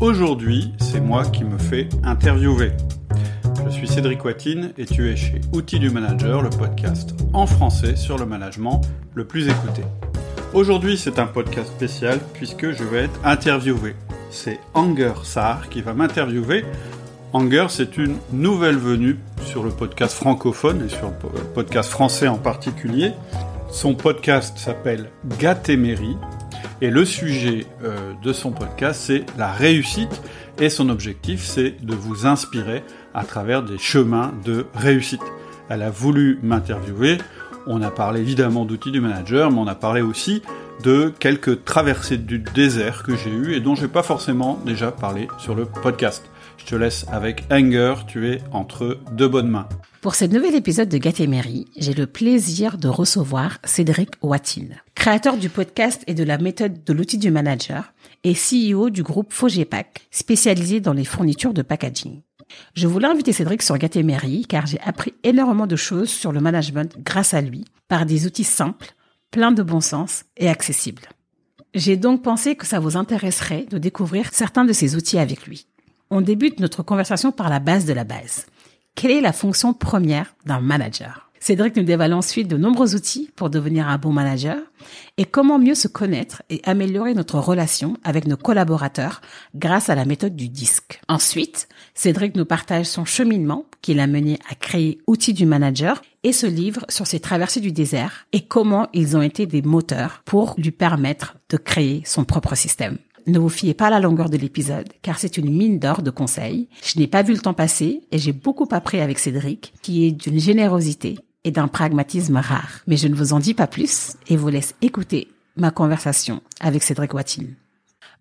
Aujourd'hui, c'est moi qui me fais interviewer. Je suis Cédric Watine et tu es chez Outils du Manager, le podcast en français sur le management le plus écouté. Aujourd'hui, c'est un podcast spécial puisque je vais être interviewé. C'est Anger Sarr qui va m'interviewer. Anger, c'est une nouvelle venue sur le podcast francophone et sur le podcast français en particulier. Son podcast s'appelle Gatéméry et le sujet euh, de son podcast, c'est la réussite. Et son objectif, c'est de vous inspirer à travers des chemins de réussite. Elle a voulu m'interviewer. On a parlé évidemment d'outils du manager, mais on a parlé aussi de quelques traversées du désert que j'ai eues et dont je n'ai pas forcément déjà parlé sur le podcast. Je te laisse avec Anger, tu es entre deux bonnes mains. Pour ce nouvel épisode de Gatémery, j'ai le plaisir de recevoir Cédric Watine, créateur du podcast et de la méthode de l'outil du manager et CEO du groupe Fogepack, spécialisé dans les fournitures de packaging. Je voulais inviter Cédric sur Gatémery car j'ai appris énormément de choses sur le management grâce à lui, par des outils simples, pleins de bon sens et accessibles. J'ai donc pensé que ça vous intéresserait de découvrir certains de ces outils avec lui. On débute notre conversation par la base de la base. Quelle est la fonction première d'un manager? Cédric nous dévoile ensuite de nombreux outils pour devenir un bon manager et comment mieux se connaître et améliorer notre relation avec nos collaborateurs grâce à la méthode du disque? Ensuite, Cédric nous partage son cheminement qui l'a mené à créer Outils du manager et se livre sur ses traversées du désert et comment ils ont été des moteurs pour lui permettre de créer son propre système. Ne vous fiez pas à la longueur de l'épisode, car c'est une mine d'or de conseils. Je n'ai pas vu le temps passer et j'ai beaucoup appris avec Cédric, qui est d'une générosité et d'un pragmatisme rare. Mais je ne vous en dis pas plus et vous laisse écouter ma conversation avec Cédric Watine.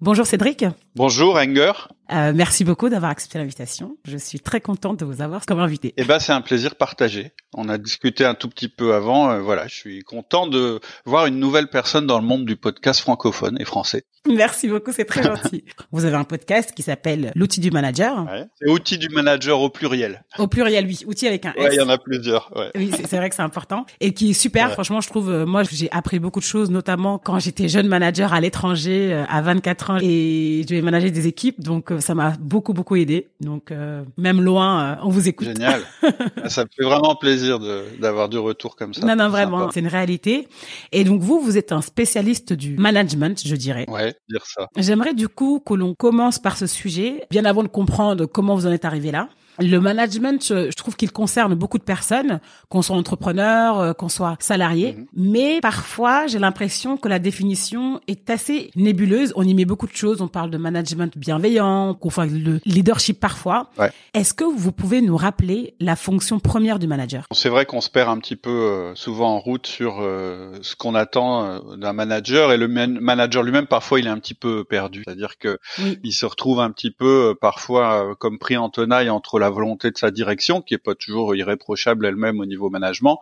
Bonjour Cédric. Bonjour Enger. Euh, merci beaucoup d'avoir accepté l'invitation. Je suis très contente de vous avoir comme invité. Eh ben, c'est un plaisir partagé. On a discuté un tout petit peu avant. Euh, voilà, je suis content de voir une nouvelle personne dans le monde du podcast francophone et français. Merci beaucoup, c'est très gentil. vous avez un podcast qui s'appelle l'outil du manager. Ouais, c'est outil du manager au pluriel. Au pluriel, oui. Outil avec un S. Ouais, il y en a plusieurs. Ouais. Oui, c'est vrai que c'est important et qui est super. Franchement, je trouve. Euh, moi, j'ai appris beaucoup de choses, notamment quand j'étais jeune manager à l'étranger euh, à 24 ans et je devais manager des équipes. Donc, ça m'a beaucoup beaucoup aidé. Donc euh, même loin, euh, on vous écoute. Génial. ça me fait vraiment plaisir d'avoir du retour comme ça. Non non vraiment, c'est une réalité. Et donc vous vous êtes un spécialiste du management, je dirais. Ouais, dire ça. J'aimerais du coup que l'on commence par ce sujet, bien avant de comprendre comment vous en êtes arrivé là. Le management, je trouve qu'il concerne beaucoup de personnes, qu'on soit entrepreneur, euh, qu'on soit salarié, mhm. mais parfois j'ai l'impression que la définition est assez nébuleuse. On y met beaucoup de choses, on parle de management bienveillant, qu'on fait le leadership parfois. Ouais. Est-ce que vous pouvez nous rappeler la fonction première du manager? C'est vrai qu'on se perd un petit peu euh, souvent en route sur euh, ce qu'on attend d'un manager et le manager lui-même parfois il est un petit peu perdu, c'est-à-dire que il se retrouve un petit peu parfois comme pris en tenaille entre la la volonté de sa direction, qui est pas toujours irréprochable elle-même au niveau management,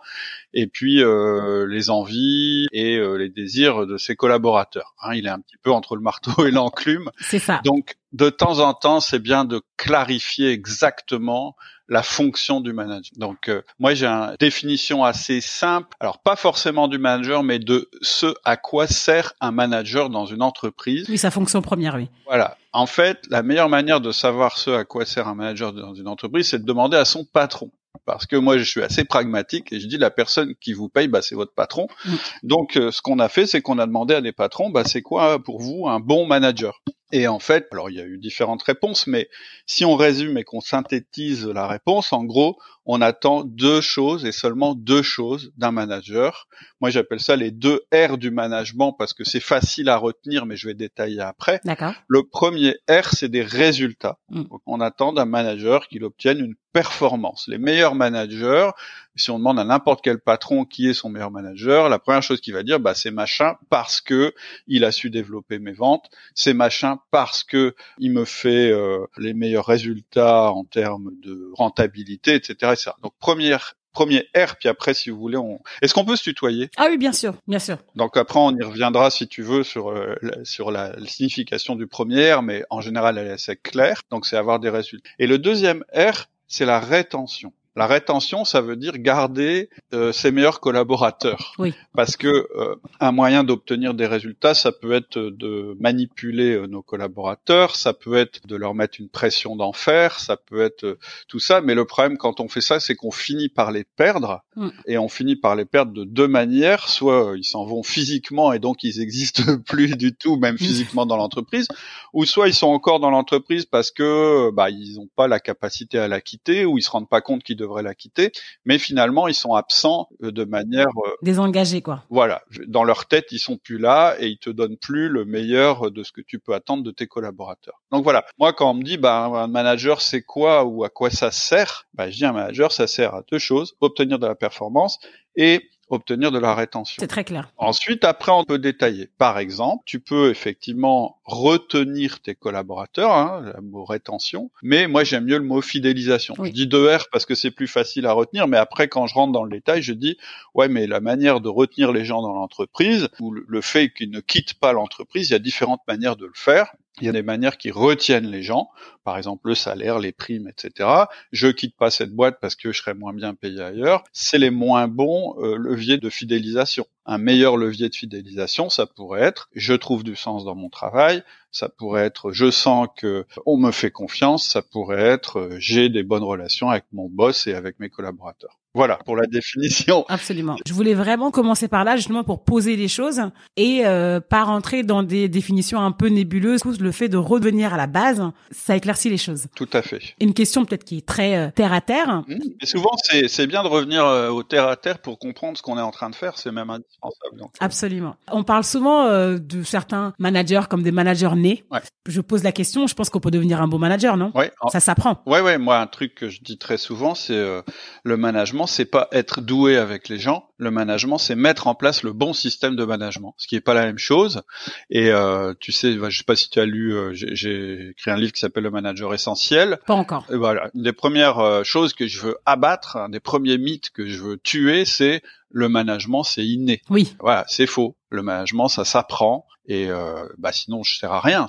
et puis euh, les envies et euh, les désirs de ses collaborateurs. Hein, il est un petit peu entre le marteau et l'enclume. C'est ça. Donc de temps en temps, c'est bien de clarifier exactement la fonction du manager. Donc euh, moi j'ai une définition assez simple, alors pas forcément du manager, mais de ce à quoi sert un manager dans une entreprise. Oui, sa fonction première, oui. Voilà. En fait, la meilleure manière de savoir ce à quoi sert un manager dans une entreprise, c'est de demander à son patron parce que moi je suis assez pragmatique et je dis la personne qui vous paye bah c'est votre patron. Mm. Donc euh, ce qu'on a fait c'est qu'on a demandé à des patrons bah c'est quoi pour vous un bon manager? Et en fait, alors il y a eu différentes réponses, mais si on résume et qu'on synthétise la réponse, en gros, on attend deux choses et seulement deux choses d'un manager. Moi, j'appelle ça les deux R du management parce que c'est facile à retenir, mais je vais détailler après. Le premier R, c'est des résultats. Mm. on attend d'un manager qu'il obtienne une performance. Les meilleurs managers, si on demande à n'importe quel patron qui est son meilleur manager, la première chose qu'il va dire, bah, c'est machin parce que il a su développer mes ventes, c'est machin parce que il me fait euh, les meilleurs résultats en termes de rentabilité, etc. etc. Donc première premier R, puis après, si vous voulez, on. Est-ce qu'on peut se tutoyer? Ah oui, bien sûr, bien sûr. Donc après, on y reviendra si tu veux sur euh, la, sur la, signification du premier R, mais en général, elle est assez claire. Donc c'est avoir des résultats. Et le deuxième R, c'est la rétention. La rétention, ça veut dire garder euh, ses meilleurs collaborateurs. Oui. Parce que euh, un moyen d'obtenir des résultats, ça peut être de manipuler euh, nos collaborateurs, ça peut être de leur mettre une pression d'enfer, ça peut être euh, tout ça. Mais le problème quand on fait ça, c'est qu'on finit par les perdre, Mm. et on finit par les perdre de deux manières. Soit ils s'en vont physiquement et donc ils existent plus du tout, même physiquement dans l'entreprise, ou soit ils sont encore dans l'entreprise parce que bah ils n'ont pas la capacité à la quitter, ou ils se rendent pas compte qu'ils devraient la quitter, mais finalement ils sont absents euh, de manière euh, Désengagé, quoi. voilà, dans leur tête, ils sont plus là et ils te donnent plus le meilleur de ce que tu peux attendre de tes collaborateurs. Donc voilà, moi quand on me dit bah un manager c'est quoi ou à quoi ça sert, bah je dis un manager ça sert à deux choses, obtenir de la performance et obtenir de la rétention. C'est très clair. Ensuite, après, on peut détailler. Par exemple, tu peux effectivement retenir tes collaborateurs, hein, le mot rétention, mais moi j'aime mieux le mot fidélisation. Oui. Je dis 2R parce que c'est plus facile à retenir, mais après, quand je rentre dans le détail, je dis, ouais, mais la manière de retenir les gens dans l'entreprise, ou le- le fait qu'ils ne quittent pas l'entreprise, il y a différentes manières de le faire. Il y a des manières qui retiennent les gens, par exemple le salaire, les primes, etc. Je quitte pas cette boîte parce que je serai moins bien payé ailleurs. C'est les moins bons euh, leviers de fidélisation. Un meilleur levier de fidélisation, ça pourrait être je trouve du sens dans mon travail, ça pourrait être je sens que on me fait confiance, ça pourrait être euh, j'ai des bonnes relations avec mon boss et avec mes collaborateurs. Voilà pour la définition. Absolument. Je voulais vraiment commencer par là, justement pour poser les choses et euh, pas rentrer dans des définitions un peu nébuleuses. Le fait de revenir à la base, ça éclaircit les choses. Tout à fait. Une question peut-être qui est très euh, terre à terre. Mmh. Et souvent, c'est bien de revenir euh, au terre à terre pour comprendre ce qu'on est en train de faire. C'est même indispensable. Donc, Absolument. On parle souvent de certains managers comme des managers nés. Ouais. Je pose la question, je pense qu'on peut devenir un bon manager, non? Ouais. Ça s'apprend. Ouais, ouais. Moi, un truc que je dis très souvent, c'est le management, c'est pas être doué avec les gens. Le management, c'est mettre en place le bon système de management, ce qui est pas la même chose. Et euh, tu sais, je sais pas si tu as lu, euh, j'ai- j'ai écrit un livre qui s'appelle Le Manager Essentiel. Pas encore. Et voilà, une des premières euh, choses que je veux abattre, un des premiers mythes que je veux tuer, c'est le management, c'est inné. Oui. Voilà, c'est faux. Le management, ça s'apprend. Et euh, bah sinon, je sers à rien.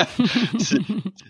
si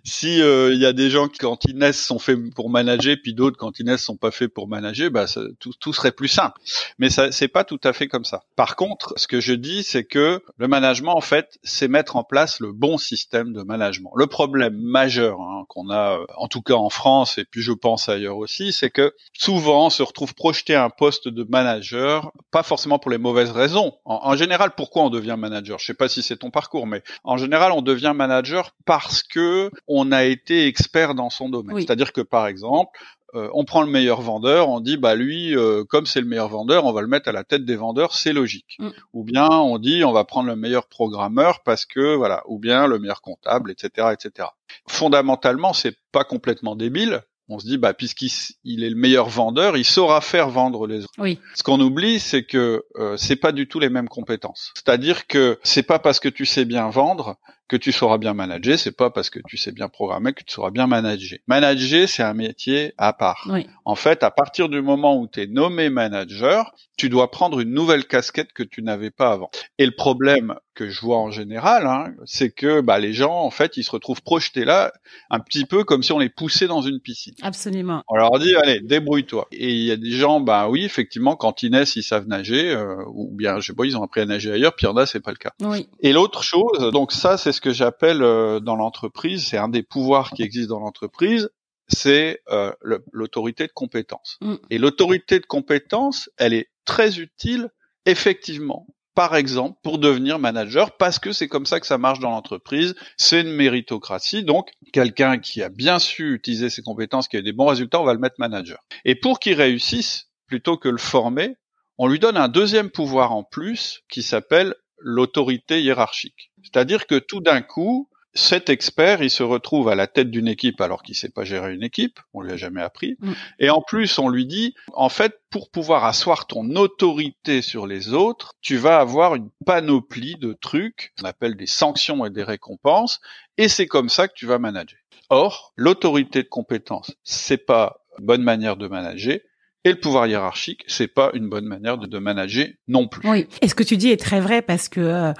si, euh, il y a des gens qui, quand ils naissent, sont faits pour manager, puis d'autres, quand ils naissent, sont pas faits pour manager, bah tout, serait plus simple. Mais ça, c'est pas tout à fait comme ça. Par contre, ce que je dis, c'est que le management, en fait, c'est mettre en place le bon système de management. Le problème majeur hein, qu'on a, euh, en tout cas en France, et puis je pense ailleurs aussi, c'est que souvent on se retrouve projeté à un poste de manager, pas forcément pour les mauvaises raisons. En général, pourquoi on devient manager Je sais pas si c'est ton parcours, mais en général, on devient manager parce que on a été expert dans son domaine. Oui. C'est-à-dire que par exemple, euh, on prend le meilleur vendeur, on dit bah lui, euh, comme c'est le meilleur vendeur, on va le mettre à la tête des vendeurs, c'est logique. Mm. Ou bien on dit on va prendre le meilleur programmeur parce que voilà, ou bien le meilleur comptable, etc., etc. Fondamentalement, c'est pas complètement débile. On se dit bah puisqu'il il est le meilleur vendeur, il saura faire vendre les autres. Oui. Ce qu'on oublie, c'est que euh, c'est pas du tout les mêmes compétences. C'est-à-dire que c'est pas parce que tu sais bien vendre que tu sauras bien manager, c'est pas parce que tu sais bien programmer que tu sauras bien manager. Manager, c'est un métier à part. Oui. En fait, à partir du moment où tu es nommé manager, tu dois prendre une nouvelle casquette que tu n'avais pas avant. Et le problème que je vois en général, hein, c'est que bah, les gens, en fait, ils se retrouvent projetés là, un petit peu comme si on les poussait dans une piscine. Absolument. On leur dit, allez, débrouille-toi. Et il y a des gens, bah oui, effectivement, quand ils naissent, ils savent nager, euh, ou bien, je sais pas, ils ont appris à nager ailleurs, puis il y en a, c'est pas le cas. Oui. Et l'autre chose, donc ça, c'est ce que j'appelle euh, dans l'entreprise, c'est un des pouvoirs qui existent dans l'entreprise, c'est euh, l'autorité de compétence. Mm. Et l'autorité de compétence, elle est très utile, effectivement. Par exemple, pour devenir manager, parce que c'est comme ça que ça marche dans l'entreprise, c'est une méritocratie, donc quelqu'un qui a bien su utiliser ses compétences, qui a eu des bons résultats, on va le mettre manager. Et pour qu'il réussisse, plutôt que le former, on lui donne un deuxième pouvoir en plus qui s'appelle l'autorité hiérarchique. C'est-à-dire que tout d'un coup, cet expert, il se retrouve à la tête d'une équipe alors qu'il sait pas gérer une équipe, on lui a jamais appris. Mm. Et en plus, on lui dit, en fait, pour pouvoir asseoir ton autorité sur les autres, tu vas avoir une panoplie de trucs, qu'on appelle des sanctions et des récompenses, et c'est comme ça que tu vas manager. Or, l'autorité de compétence, c'est pas une bonne manière de manager, Et le pouvoir hiérarchique, c'est pas une bonne manière de, de manager non plus. Oui. Et ce que tu dis est très vrai parce que euh,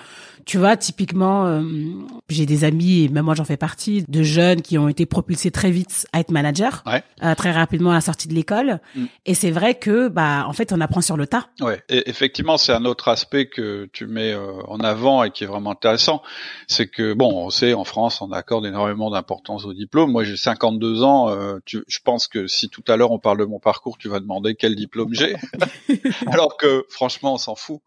tu vois, typiquement, euh, j'ai des amis, et même moi j'en fais partie, de jeunes qui ont été propulsés très vite à être manager, Ouais. euh, très rapidement à la sortie de l'école. Mm. Et c'est vrai que, bah, en fait, on apprend sur le tas. Ouais, et effectivement, c'est un autre aspect que tu mets euh, en avant et qui est vraiment intéressant. C'est que, bon, on sait, en France, on accorde énormément d'importance au diplôme. Moi, j'ai 52 ans. tu, je pense que si tout à l'heure on parle de mon parcours, tu vas demander quel diplôme j'ai. Alors que, franchement, on s'en fout.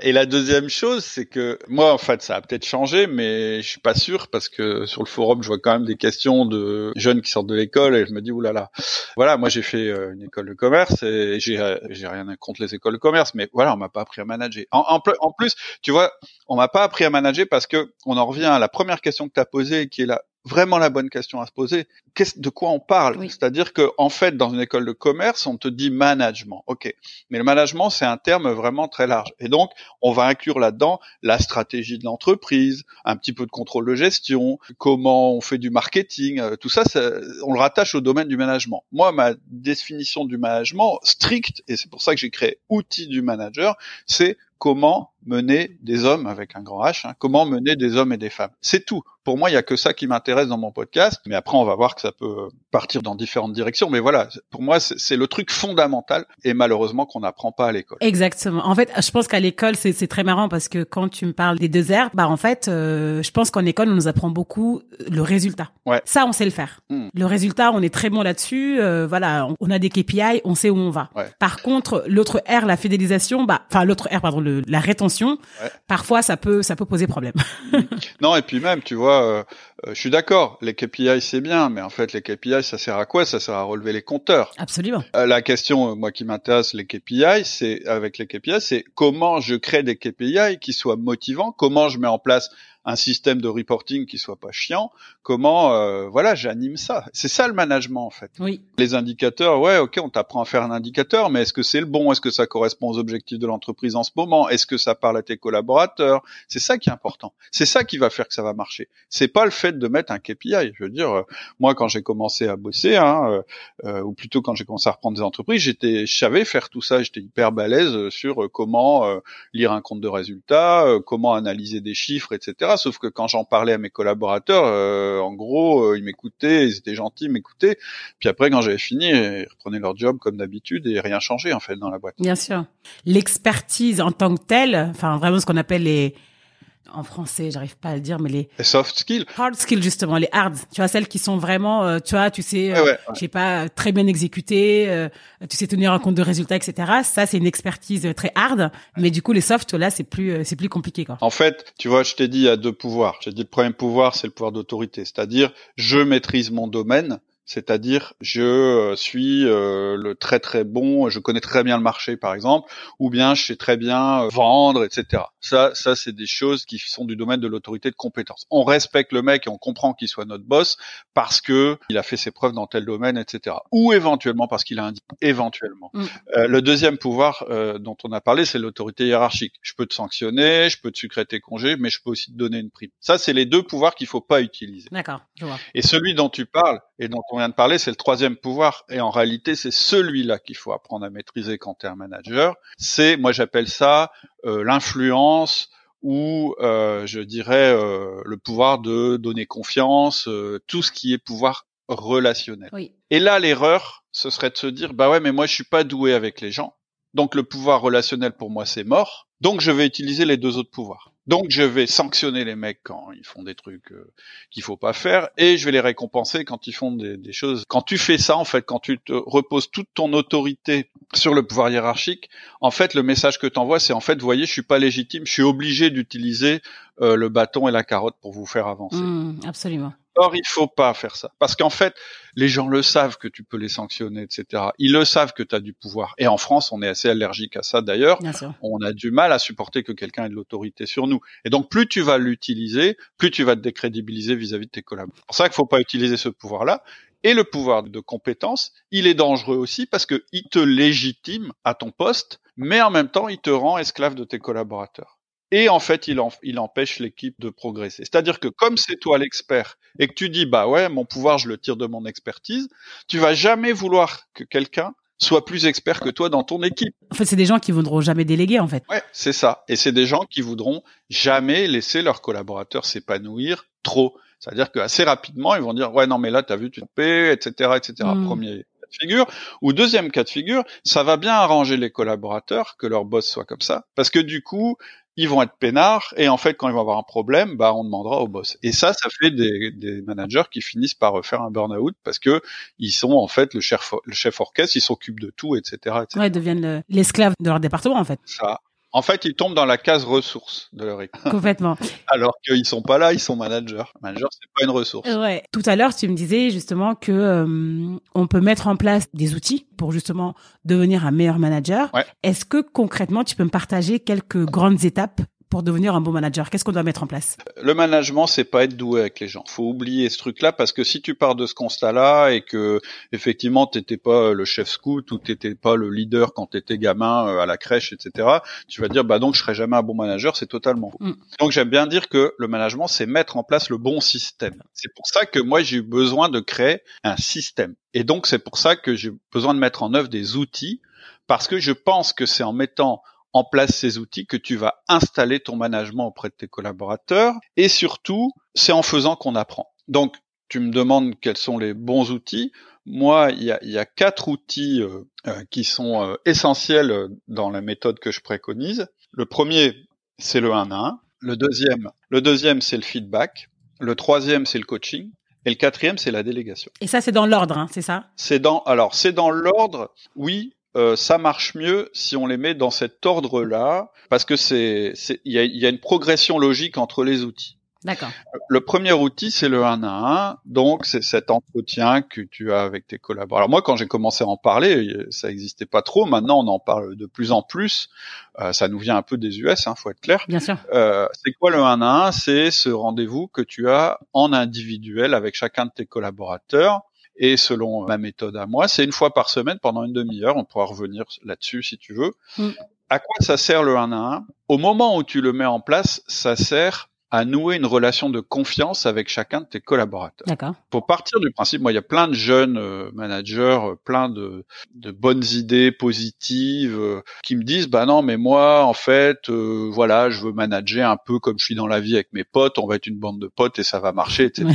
Et la deuxième chose, c'est que moi, en fait, ça a peut-être changé, mais je suis pas sûr parce que sur le forum, je vois quand même des questions de jeunes qui sortent de l'école et je me dis, oulala. Voilà, moi, j'ai fait euh, une école de commerce et j'ai euh, rien contre les écoles de commerce, mais voilà, on m'a pas appris à manager. En, en, pl- en plus, tu vois, on m'a pas appris à manager parce que on en revient à la première question que tu as posée, qui est la vraiment la bonne question à se poser. Qu'est-ce de quoi on parle? Oui. C'est-à-dire que en fait, dans une école de commerce, on te dit management. Ok, mais le management c'est un terme vraiment très large. Et donc, on va inclure là-dedans la stratégie de l'entreprise, un petit peu de contrôle de gestion, comment on fait du marketing, euh, tout ça, ça, on le rattache au domaine du management. Moi, ma définition du management stricte, et c'est pour ça que j'ai créé outil du manager, c'est comment mener des hommes avec un grand H, hein, comment mener des hommes et des femmes. C'est tout. Pour moi, il y a que ça qui m'intéresse dans mon podcast, mais après on va voir que ça peut partir dans différentes directions. Mais voilà, pour moi, c'est le truc fondamental et malheureusement qu'on n'apprend pas à l'école. Exactement. En fait, je pense qu'à l'école, c'est très marrant parce que quand tu me parles des deux R, bah en fait, euh, je pense qu'en école, on nous apprend beaucoup le résultat. Ouais. Ça, on sait le faire. Hmm. Le résultat, on est très bon là-dessus. euh, voilà, on, on a des KPI, on sait où on va. Ouais. Par contre, l'autre R, la fidélisation, bah, enfin l'autre R, pardon, le, la rétention, Ouais. parfois ça peut ça peut poser problème. Non, et puis même, tu vois, euh, euh, je suis d'accord, les KPI c'est bien, mais en fait les KPI ça sert à quoi? Ça sert à relever les compteurs. Absolument. Euh, la question, moi qui m'intéresse, les KPI, c'est avec les KPI, c'est comment je crée des KPI qui soient motivants, comment je mets en place un système de reporting qui soit pas chiant, comment, euh, voilà, j'anime ça. C'est ça le management en fait. Oui. Les indicateurs, ouais, ok, on t'apprend à faire un indicateur, mais est-ce que c'est le bon? Est-ce que ça correspond aux objectifs de l'entreprise en ce moment? Est-ce que ça parle à tes collaborateurs? C'est ça qui est important. C'est ça qui va faire que ça va marcher. C'est pas le fait de mettre un KPI. Je veux dire, euh, moi, quand j'ai commencé à bosser, hein, euh, euh, ou plutôt quand j'ai commencé à reprendre des entreprises, j'étais, je savais faire tout ça. J'étais hyper balèze euh, sur euh, comment euh, lire un compte de résultats, euh, comment analyser des chiffres, etc. Sauf que quand j'en parlais à mes collaborateurs, euh, en gros, euh, ils m'écoutaient, ils étaient gentils, ils m'écoutaient. Puis après, quand j'avais fini, ils reprenaient leur job comme d'habitude et rien changé en fait dans la boîte. Bien sûr. L'expertise en tant que telle, enfin vraiment ce qu'on appelle les en français, j'arrive pas à le dire, mais les Et soft skills. hard skills justement, les hard, tu vois celles qui sont vraiment, euh, tu vois, tu sais, euh, ouais, ouais. je sais pas, très bien exécutées, euh, tu sais tenir un compte de résultats, etc. Ça c'est une expertise très hard, mais du coup les soft là c'est plus c'est plus compliqué quoi. En fait, tu vois, je t'ai dit il y a deux pouvoirs. J'ai dit le premier pouvoir, c'est le pouvoir d'autorité, c'est-à-dire je maîtrise mon domaine, c'est-à-dire je euh, suis euh, le très très bon, je connais très bien le marché par exemple, ou bien je sais très bien euh, vendre, etc. Ça, ça c'est des choses qui sont du domaine de l'autorité de compétence. On respecte le mec et on comprend qu'il soit notre boss parce que il a fait ses preuves dans tel domaine, etc. Ou éventuellement parce qu'il a un éventuellement. Mm. Euh, le deuxième pouvoir euh, dont on a parlé, c'est l'autorité hiérarchique. Je peux te sanctionner, je peux te sucrer tes congés, mais je peux aussi te donner une prime. Ça, c'est les deux pouvoirs qu'il faut pas utiliser. D'accord. Et celui dont tu parles et dont on vient de parler, c'est le troisième pouvoir. Et en réalité, c'est celui-là qu'il faut apprendre à maîtriser quand tu es un manager. C'est, moi j'appelle ça euh, l'influence ou euh, je dirais euh, le pouvoir de donner confiance, tout ce qui est pouvoir relationnel. Oui. Et là, l'erreur, ce serait de se dire, bah ouais, mais moi je suis pas doué avec les gens. Donc le pouvoir relationnel pour moi c'est mort. Donc je vais utiliser les deux autres pouvoirs. Donc je vais sanctionner les mecs quand ils font des trucs euh, qu'il faut pas faire et je vais les récompenser quand ils font des, choses. Quand tu fais ça en fait, quand tu te reposes toute ton autorité sur le pouvoir hiérarchique, en fait le message que tu envoies c'est en fait, voyez, je suis pas légitime, je suis obligé d'utiliser euh, le bâton et la carotte pour vous faire avancer. Mm, absolument. Or, il faut pas faire ça. Parce qu'en fait, les gens le savent que tu peux les sanctionner, etc. Ils le savent que tu as du pouvoir. Et en France, on est assez allergique à ça d'ailleurs. On a du mal à supporter que quelqu'un ait de l'autorité sur nous. Et donc, plus tu vas l'utiliser, plus tu vas te décrédibiliser vis-à-vis de tes collaborateurs. C'est pour ça qu'il faut pas utiliser ce pouvoir-là. Et le pouvoir de compétence, il est dangereux aussi parce que il te légitime à ton poste, mais en même temps, il te rend esclave de tes collaborateurs. Et en fait, il, en- il empêche l'équipe de progresser. C'est-à-dire que comme c'est toi l'expert et que tu dis, bah ouais, mon pouvoir, je le tire de mon expertise, tu vas jamais vouloir que quelqu'un soit plus expert que toi dans ton équipe. En fait, c'est des gens qui voudront jamais déléguer, en fait. Ouais, c'est ça. Et c'est des gens qui voudront jamais laisser leurs collaborateurs s'épanouir trop. C'est-à-dire qu'assez rapidement, ils vont dire, ouais, non, mais là, t'as vu, tu te paies, etc., etc. Mm. Premier cas de figure. Ou deuxième cas de figure, ça va bien arranger les collaborateurs que leur boss soit comme ça. Parce que du coup, ils vont être peinards et en fait quand ils vont avoir un problème, bah on demandera au boss. Et ça, ça fait des, des managers qui finissent par faire un burn-out parce que ils sont en fait le chef le chef orchestre, ils s'occupent de tout, etc. etc. Ouais, ils deviennent le- l'esclave de leur département, en fait. Ça. En fait, ils tombent dans la case ressources de leur équipe. Complètement. Alors qu'ils sont pas là, ils sont managers. Manager, c'est pas une ressource. Ouais. Tout à l'heure, tu me disais justement que euh, on peut mettre en place des outils pour justement devenir un meilleur manager. Ouais. Est-ce que concrètement, tu peux me partager quelques grandes étapes pour devenir un bon manager? Qu'est-ce qu'on doit mettre en place? Le management, c'est pas être doué avec les gens. Faut oublier ce truc-là parce que si tu pars de ce constat-là et que effectivement t'étais pas le chef scout ou t'étais pas le leader quand t'étais gamin euh, à la crèche, etc., tu vas dire bah donc je serai jamais un bon manager. C'est totalement faux. Mm. Donc j'aime bien dire que le management, c'est mettre en place le bon système. C'est pour ça que moi j'ai eu besoin de créer un système. Et donc c'est pour ça que j'ai besoin de mettre en œuvre des outils parce que je pense que c'est en mettant en place ces outils que tu vas installer ton management auprès de tes collaborateurs et surtout c'est en faisant qu'on apprend. Donc tu me demandes quels sont les bons outils. Moi, il y a, il y a quatre outils euh, euh, qui sont euh, essentiels euh, dans la méthode que je préconise. Le premier, c'est le 1 à 1. Le deuxième, le deuxième, c'est le feedback. Le troisième, c'est le coaching. Et le quatrième, c'est la délégation. Et ça, c'est dans l'ordre, hein, c'est ça? C'est dans, alors c'est dans l'ordre. Oui, euh, ça marche mieux si on les met dans cet ordre-là, parce que c'est, il y a, y a une progression logique entre les outils. D'accord. Le premier outil, c'est le 1 à 1. Donc, c'est cet entretien que tu as avec tes collaborateurs. Alors moi, quand j'ai commencé à en parler, ça n'existait pas trop. Maintenant, on en parle de plus en plus. Euh, ça nous vient un peu des US, hein, faut être clair. Bien sûr. Euh, c'est quoi le 1 à 1 C'est ce rendez-vous que tu as en individuel avec chacun de tes collaborateurs. Et selon ma méthode à moi, c'est une fois par semaine pendant une demi-heure. On pourra revenir là-dessus si tu veux. Mm. À quoi ça sert le 1 à 1 Au moment où tu le mets en place, ça sert à nouer une relation de confiance avec chacun de tes collaborateurs. D'accord. Faut partir du principe, moi il y a plein de jeunes euh, managers, euh, plein de, de bonnes idées positives euh, qui me disent bah non mais moi en fait euh, voilà je veux manager un peu comme je suis dans la vie avec mes potes, on va être une bande de potes et ça va marcher etc. Ouais.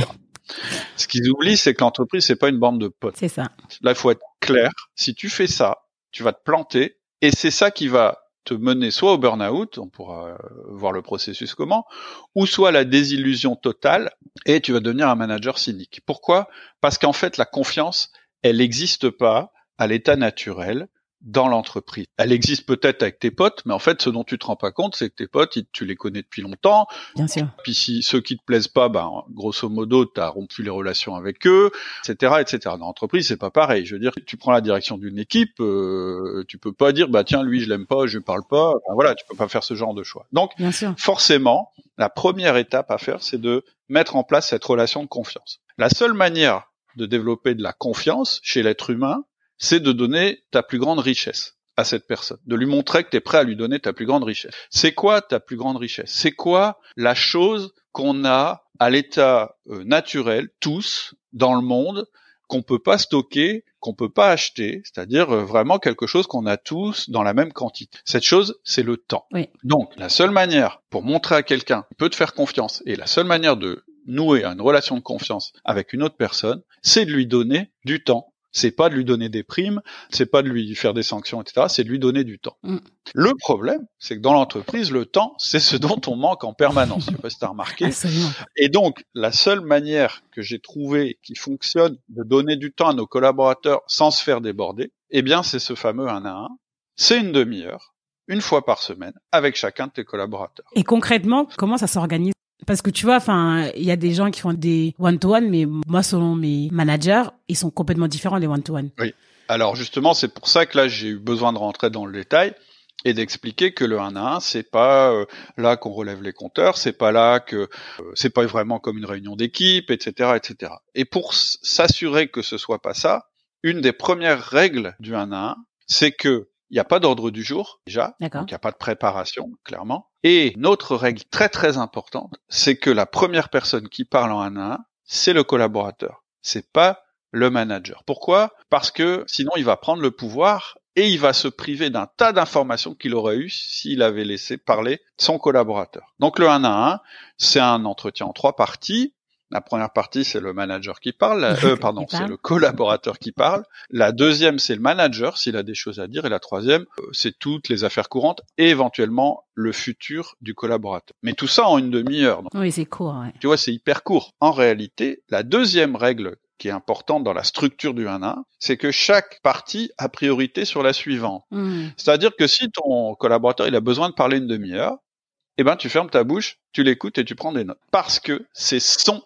Ce qu'ils oublient c'est que l'entreprise c'est pas une bande de potes. C'est ça. Là il faut être clair. Si tu fais ça, tu vas te planter et c'est ça qui va te mener soit au burn-out, on pourra euh, voir le processus comment, ou soit la désillusion totale et tu vas devenir un manager cynique. Pourquoi? Parce qu'en fait, la confiance, elle n'existe pas à l'état naturel dans l'entreprise. Elle existe peut-être avec tes potes, mais en fait, ce dont tu te rends pas compte, c'est que tes potes, ils- tu les connais depuis longtemps. Bien sûr. Puis si ceux qui te plaisent pas, ben, grosso modo, tu as rompu les relations avec eux, etc., etc. Dans l'entreprise, c'est pas pareil. Je veux dire, tu prends la direction d'une équipe, euh, tu peux pas dire, bah tiens, lui, je l'aime pas, je lui parle pas. Enfin, voilà, tu peux pas faire ce genre de choix. Donc, Bien sûr. forcément, la première étape à faire, c'est de mettre en place cette relation de confiance. La seule manière de développer de la confiance chez l'être humain, c'est de donner ta plus grande richesse à cette personne, de lui montrer que tu es prêt à lui donner ta plus grande richesse. C'est quoi ta plus grande richesse? C'est quoi la chose qu'on a à l'état euh, naturel, tous, dans le monde, qu'on peut pas stocker, qu'on peut pas acheter, c'est-à-dire euh, vraiment quelque chose qu'on a tous dans la même quantité? Cette chose, c'est le temps. Oui. Donc, la seule manière pour montrer à quelqu'un qu'il peut te faire confiance et la seule manière de nouer une relation de confiance avec une autre personne, c'est de lui donner du temps. C'est pas de lui donner des primes, c'est pas de lui faire des sanctions, etc. C'est de lui donner du temps. Mm. Le problème, c'est que dans l'entreprise, le temps, c'est ce dont on manque en permanence. Je sais pas si t'as remarqué. Absolument. Et donc, la seule manière que j'ai trouvée qui fonctionne de donner du temps à nos collaborateurs sans se faire déborder, eh bien, c'est ce fameux 1 à 1. C'est une demi-heure, une fois par semaine, avec chacun de tes collaborateurs. Et concrètement, comment ça s'organise Parce que tu vois, enfin, il y a des gens qui font des one-to-one, mais moi, selon mes managers, ils sont complètement différents les one-to-one. Alors justement, c'est pour ça que là, j'ai eu besoin de rentrer dans le détail et d'expliquer que le 1 à 1, c'est pas euh, là qu'on relève les compteurs, c'est pas là que euh, c'est pas vraiment comme une réunion d'équipe, etc., etc. Et pour s'assurer que ce soit pas ça, une des premières règles du 1 à 1, c'est que il n'y a pas d'ordre du jour déjà, D'accord. donc il n'y a pas de préparation clairement. Et une autre règle très très importante, c'est que la première personne qui parle en 1 à 1, c'est le collaborateur, c'est pas le manager. Pourquoi? Parce que sinon il va prendre le pouvoir et il va se priver d'un tas d'informations qu'il aurait eu s'il avait laissé parler son collaborateur. Donc le 1 à 1, c'est un entretien en trois parties. La première partie, c'est le manager qui parle. Euh, pardon, c'est le collaborateur qui parle. La deuxième, c'est le manager s'il a des choses à dire. Et la troisième, euh, c'est toutes les affaires courantes et éventuellement le futur du collaborateur. Mais tout ça en une demi-heure. Oui, c'est court. Ouais. Tu vois, c'est hyper court. En réalité, la deuxième règle qui est importante dans la structure du 1 1, c'est que chaque partie a priorité sur la suivante. Hmm. C'est-à-dire que si ton collaborateur il a besoin de parler une demi-heure, eh ben tu fermes ta bouche, tu l'écoutes et tu prends des notes parce que c'est son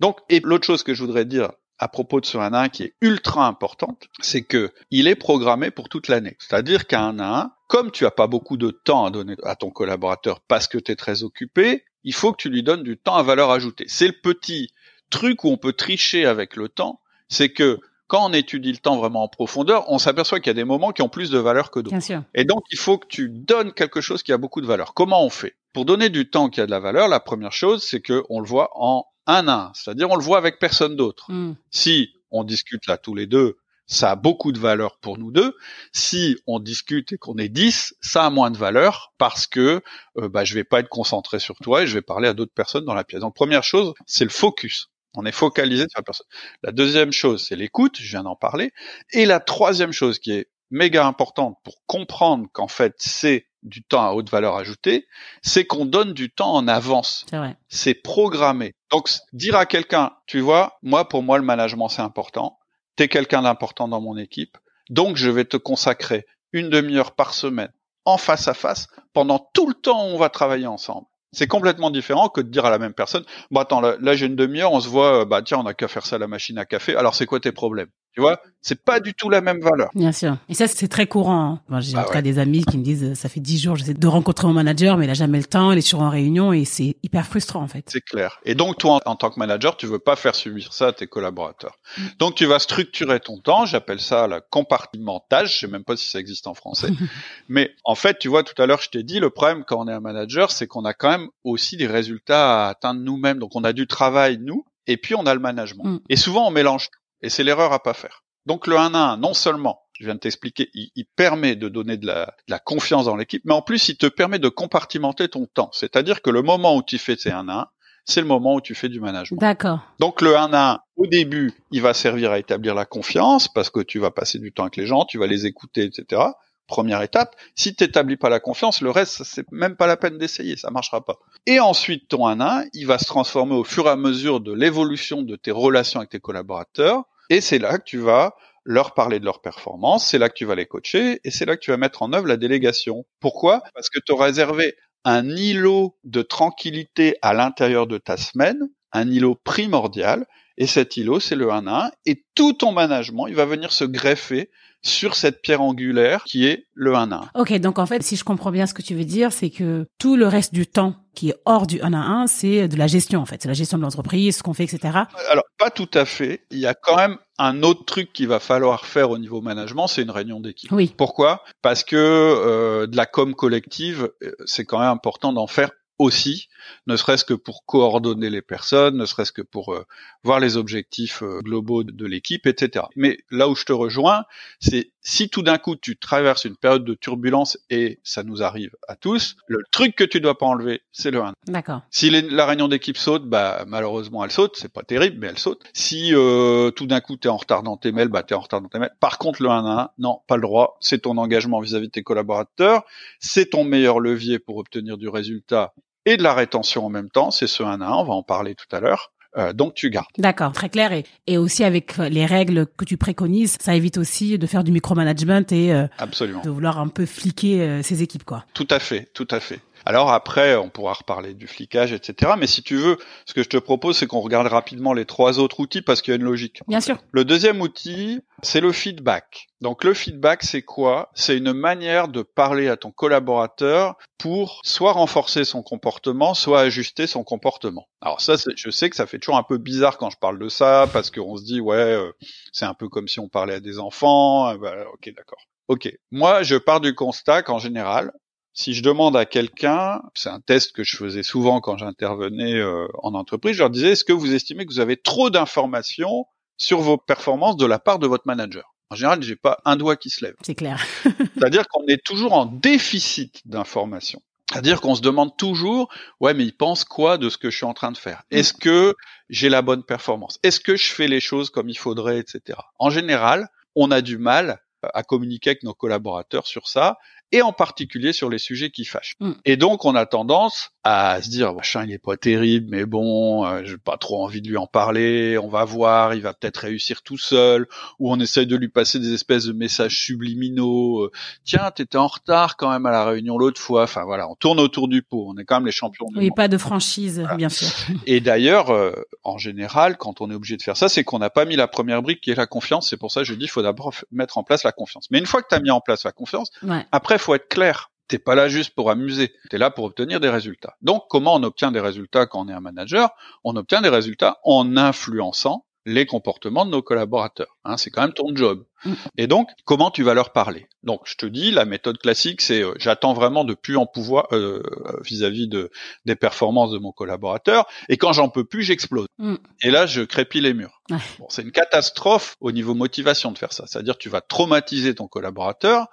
Donc et l'autre chose que je voudrais dire à propos de ce 1 1 qui est ultra importante, c'est que il est programmé pour toute l'année. C'est-à-dire qu'un 1 1, comme tu as pas beaucoup de temps à donner à ton collaborateur parce que tu es très occupé, il faut que tu lui donnes du temps à valeur ajoutée. C'est le petit truc où on peut tricher avec le temps, c'est que quand on étudie le temps vraiment en profondeur, on s'aperçoit qu'il y a des moments qui ont plus de valeur que d'autres. Et donc, il faut que tu donnes quelque chose qui a beaucoup de valeur. Comment on fait? Pour donner du temps qui a de la valeur, la première chose, c'est que on le voit en un à un, c'est-à-dire on le voit avec personne d'autre. Hmm. Si on discute là tous les deux, ça a beaucoup de valeur pour nous deux. Si on discute et qu'on est dix, ça a moins de valeur parce que euh, bah, je vais pas être concentré sur toi et je vais parler à d'autres personnes dans la pièce. Donc première chose, c'est le focus. On est focalisé sur la personne. La deuxième chose, c'est l'écoute, je viens d'en parler. Et la troisième chose qui est méga importante pour comprendre qu'en fait c'est du temps à haute valeur ajoutée, c'est qu'on donne du temps en avance. C'est programmé. Donc dire à quelqu'un, tu vois, moi pour moi le management c'est important. T'es quelqu'un d'important dans mon équipe, donc je vais te consacrer une demi-heure par semaine en face à face pendant tout le temps où on va travailler ensemble. C'est complètement différent que de dire à la même personne, bon attends, là, j'ai une demi-heure, on se voit, euh, bah tiens, on a qu'à faire ça à la machine à café. Alors c'est quoi tes problèmes? Tu vois, c'est pas du tout la même valeur. Bien sûr. Et ça, c'est très courant. Hein. j'ai bah en des amis qui me disent, euh, ça fait dix jours, j'essaie de rencontrer mon manager, mais il a jamais le temps, il est toujours en réunion et c'est hyper frustrant en fait. C'est clair. Et donc toi, en, tant que manager, tu veux pas faire subir ça à tes collaborateurs. Mm. Donc tu vas structurer ton temps. J'appelle ça la compartimentage. Je sais même pas si ça existe en français. mais en fait, tu vois, tout à l'heure, je t'ai dit, le problème quand on est un manager, c'est qu'on a quand même aussi des résultats à atteindre nous-mêmes. Donc on a du travail nous, et puis on a le management. Mm. Et souvent on mélange tout. Et c'est l'erreur à pas faire. Donc le 1 à 1, non seulement, je viens de t'expliquer, il, permet de donner de la, confiance dans l'équipe, mais en plus il te permet de compartimenter ton temps. C'est-à-dire que le moment où tu fais ces 1 à 1, c'est le moment où tu fais du management. D'accord. Donc le 1 à 1, au début, il va servir à établir la confiance parce que tu vas passer du temps avec les gens, tu vas les écouter, etc première étape. Si tu n'établis pas la confiance, le reste, c'est même pas la peine d'essayer, ça marchera pas. Et ensuite, ton 1-1, il va se transformer au fur et à mesure de l'évolution de tes relations avec tes collaborateurs. Et c'est là que tu vas leur parler de leur performance, c'est là que tu vas les coacher, et c'est là que tu vas mettre en œuvre la délégation. Pourquoi? Parce que tu auras réservé un îlot de tranquillité à l'intérieur de ta semaine, un îlot primordial, et cet îlot, c'est le 1 1, et tout ton management, il va venir se greffer sur cette pierre angulaire qui est le 1 1. Ok, donc en fait, si je comprends bien ce que tu veux dire, c'est que tout le reste du temps qui est hors du 1 à 1, c'est de la gestion en fait, c'est la gestion de l'entreprise, ce qu'on fait, etc. Alors pas tout à fait. Il y a quand même un autre truc qu'il va falloir faire au niveau management, c'est une réunion d'équipe. Oui. Pourquoi? Parce que euh, de la com collective, euh, c'est quand même important d'en faire aussi, ne serait-ce que pour coordonner les personnes, ne serait-ce que pour euh, voir les objectifs euh, globaux de, l'équipe, etc. Mais là où je te rejoins, c'est si tout d'un coup tu traverses une période de turbulence et ça nous arrive à tous, le truc que tu dois pas enlever, c'est le 1. D'accord. Si la réunion d'équipe saute, bah malheureusement elle saute, c'est pas terrible, mais elle saute. Si euh, tout d'un coup tu es en retard dans tes mails, bah tu es en retard dans tes mails. Par contre le 1 1, non, pas le droit, c'est ton engagement vis-à-vis -vis de tes collaborateurs, c'est ton meilleur levier pour obtenir du résultat et de la rétention en même temps. C'est ce 1 à 1, on va en parler tout à l'heure. Euh, donc tu gardes. D'accord, très clair. Et, et aussi avec les règles que tu préconises, ça évite aussi de faire du micromanagement et euh, Absolument. de vouloir un peu fliquer euh, ses équipes, quoi. Tout à fait, tout à fait. Alors après, on pourra reparler du flicage, etc. Mais si tu veux, ce que je te propose, c'est qu'on regarde rapidement les trois autres outils parce qu'il y a une logique. Bien sûr. Le deuxième outil, c'est le feedback. Donc le feedback, c'est quoi? C'est une manière de parler à ton collaborateur pour soit renforcer son comportement, soit ajuster son comportement. Alors ça, je sais que ça fait toujours un peu bizarre quand je parle de ça parce qu'on se dit ouais, euh, c'est un peu comme si on parlait à des enfants. Bah, ok, d'accord. Ok. Moi, je pars du constat qu'en général, si je demande à quelqu'un, c'est un test que je faisais souvent quand j'intervenais euh, en entreprise, je leur disais, est-ce que vous estimez que vous avez trop d'informations sur vos performances de la part de votre manager? En général, j'ai pas un doigt qui se lève. C'est clair. C'est-à-dire qu'on est toujours en déficit d'informations. C'est-à-dire qu'on se demande toujours, ouais, mais il pense quoi de ce que je suis en train de faire? Mm. Est-ce que j'ai la bonne performance? Est-ce que je fais les choses comme il faudrait, etc. En général, on a du mal à communiquer avec nos collaborateurs sur ça, et en particulier sur les sujets qui fâchent. Mm. Et donc, on a tendance à se dire, machin, il est pas terrible, mais bon, euh, j'ai pas trop envie de lui en parler, on va voir, il va peut-être réussir tout seul, ou on essaye de lui passer des espèces de messages subliminaux, euh, tiens, t'étais en retard quand même à la réunion l'autre fois, enfin voilà, on tourne autour du pot, on est quand même les champions du Oui, monde. pas de franchise, bien sûr. Et d'ailleurs, euh, en général, quand on est obligé de faire ça, c'est qu'on n'a pas mis la première brique qui est la confiance, c'est pour ça que je dis, il faut d'abord mettre en place la confiance. Mais une fois que tu as mis en place la confiance, Ouais. après, faut être clair. T'es pas là juste pour amuser. T'es là pour obtenir des résultats. Donc, comment on obtient des résultats quand on est un manager? On obtient des résultats en influençant les comportements de nos collaborateurs. Hein, c'est quand même ton job. Mm. Et donc, comment tu vas leur parler? Donc, je te dis, la méthode classique, c'est euh, j'attends vraiment de plus en pouvoir euh, vis-à-vis de des performances de mon collaborateur, et quand j'en peux plus, j'explose. Mm. Et là, je crépille les murs. Bon, c'est une catastrophe au niveau motivation de faire ça. C'est-à-dire, tu vas traumatiser ton collaborateur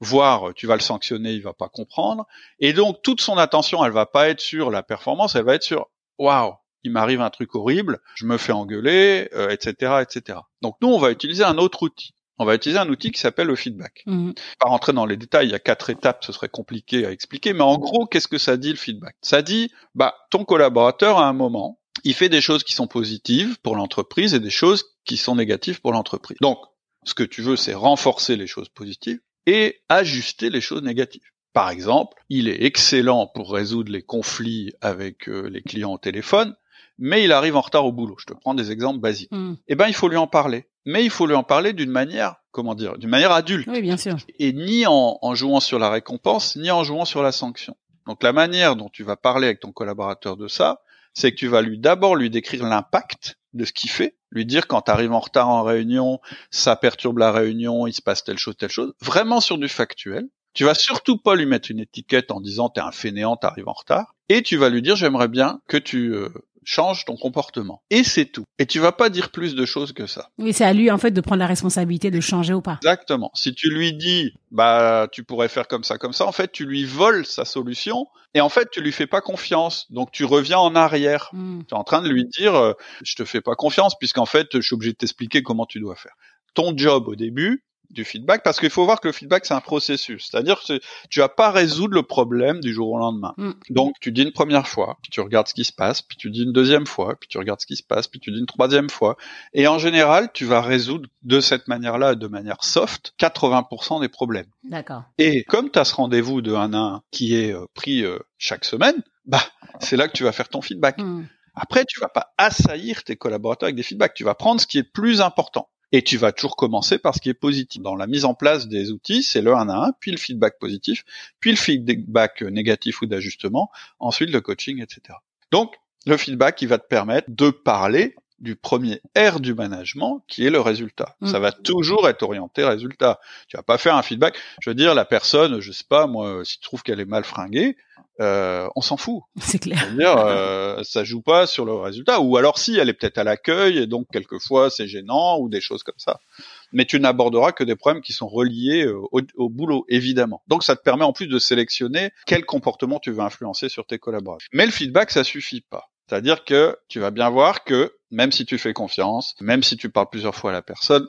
voire tu vas le sanctionner, il va pas comprendre. Et donc toute son attention, elle va pas être sur la performance, elle va être sur waouh, il m'arrive un truc horrible, je me fais engueuler, euh, etc., etc. Donc nous, on va utiliser un autre outil. On va utiliser un outil qui s'appelle le feedback. Mhm. Pas rentrer dans les détails, il y a quatre étapes, ce serait compliqué à expliquer, mais en gros, qu'est-ce que ça dit le feedback? Ça dit, bah, ton collaborateur à un moment, il fait des choses qui sont positives pour l'entreprise et des choses qui sont négatives pour l'entreprise. Donc, ce que tu veux, c'est renforcer les choses positives et ajuster les choses négatives. Par exemple, il est excellent pour résoudre les conflits avec euh, les clients au téléphone, mais il arrive en retard au boulot. Je te prends des exemples basiques. Mhm. Eh ben, il faut lui en parler. Mais il faut lui en parler d'une manière, comment dire, d'une manière adulte Oui, bien sûr. et ni en, en jouant sur la récompense, ni en jouant sur la sanction. Donc la manière dont tu vas parler avec ton collaborateur de ça, c'est que tu vas lui d'abord lui décrire l'impact de ce qu'il fait, lui dire quand tu en retard en réunion, ça perturbe la réunion, il se passe telle chose, telle chose, vraiment sur du factuel. Tu vas surtout pas lui mettre une étiquette en disant t'es un fainéant, t'arrives en retard, et tu vas lui dire j'aimerais bien que tu euh, changes ton comportement. Et c'est tout. Et tu vas pas dire plus de choses que ça. Oui, c'est à lui, en fait, de prendre la responsabilité de changer ou pas. Exactement. Si tu lui dis, bah, tu pourrais faire comme ça, comme ça, en fait, tu lui voles sa solution et en fait, tu lui fais pas confiance. Donc, tu reviens en arrière. Mhm. Tu es en train de lui dire, euh, je te fais pas confiance puisqu'en fait, je suis obligé de t'expliquer comment tu dois faire. Ton job au début, du feedback, parce qu'il faut voir que le feedback, c'est un processus. C'est-à-dire que tu vas pas résoudre le problème du jour au lendemain. Mm. Donc, tu dis une première fois, puis tu regardes ce qui se passe, puis tu dis une deuxième fois, puis tu regardes ce qui se passe, puis tu dis une troisième fois. Et en général, tu vas résoudre de cette manière-là, de manière soft, 80% des problèmes. D'accord. Et comme tu as ce rendez-vous de 1 à 1 qui est euh, pris euh, chaque semaine, bah, c'est là que tu vas faire ton feedback. Mhm. Après, tu vas pas assaillir tes collaborateurs avec des feedbacks. Tu vas prendre ce qui est le plus important. Et tu vas toujours commencer par ce qui est positif. Dans la mise en place des outils, c'est le 1 à 1, puis le feedback positif, puis le feedback négatif ou d'ajustement, ensuite le coaching, etc. Donc, le feedback, il va te permettre de parler du premier R du management, qui est le résultat. Mm. Ça va toujours être orienté résultat. Tu vas pas faire un feedback. Je veux dire, la personne, je sais pas, moi, si tu trouves qu'elle est mal fringuée, euh, on s'en fout. C'est clair. C'est-à-dire, euh, ça joue pas sur le résultat. Ou alors si, elle est peut-être à l'accueil et donc quelquefois c'est gênant ou des choses comme ça. Mais tu n'aborderas que des problèmes qui sont reliés euh, au, au boulot, évidemment. Donc ça te permet en plus de sélectionner quel comportement tu veux influencer sur tes collaborateurs. Mais le feedback, ça suffit pas. C'est-à-dire que tu vas bien voir que même si tu fais confiance, même si tu parles plusieurs fois à la personne,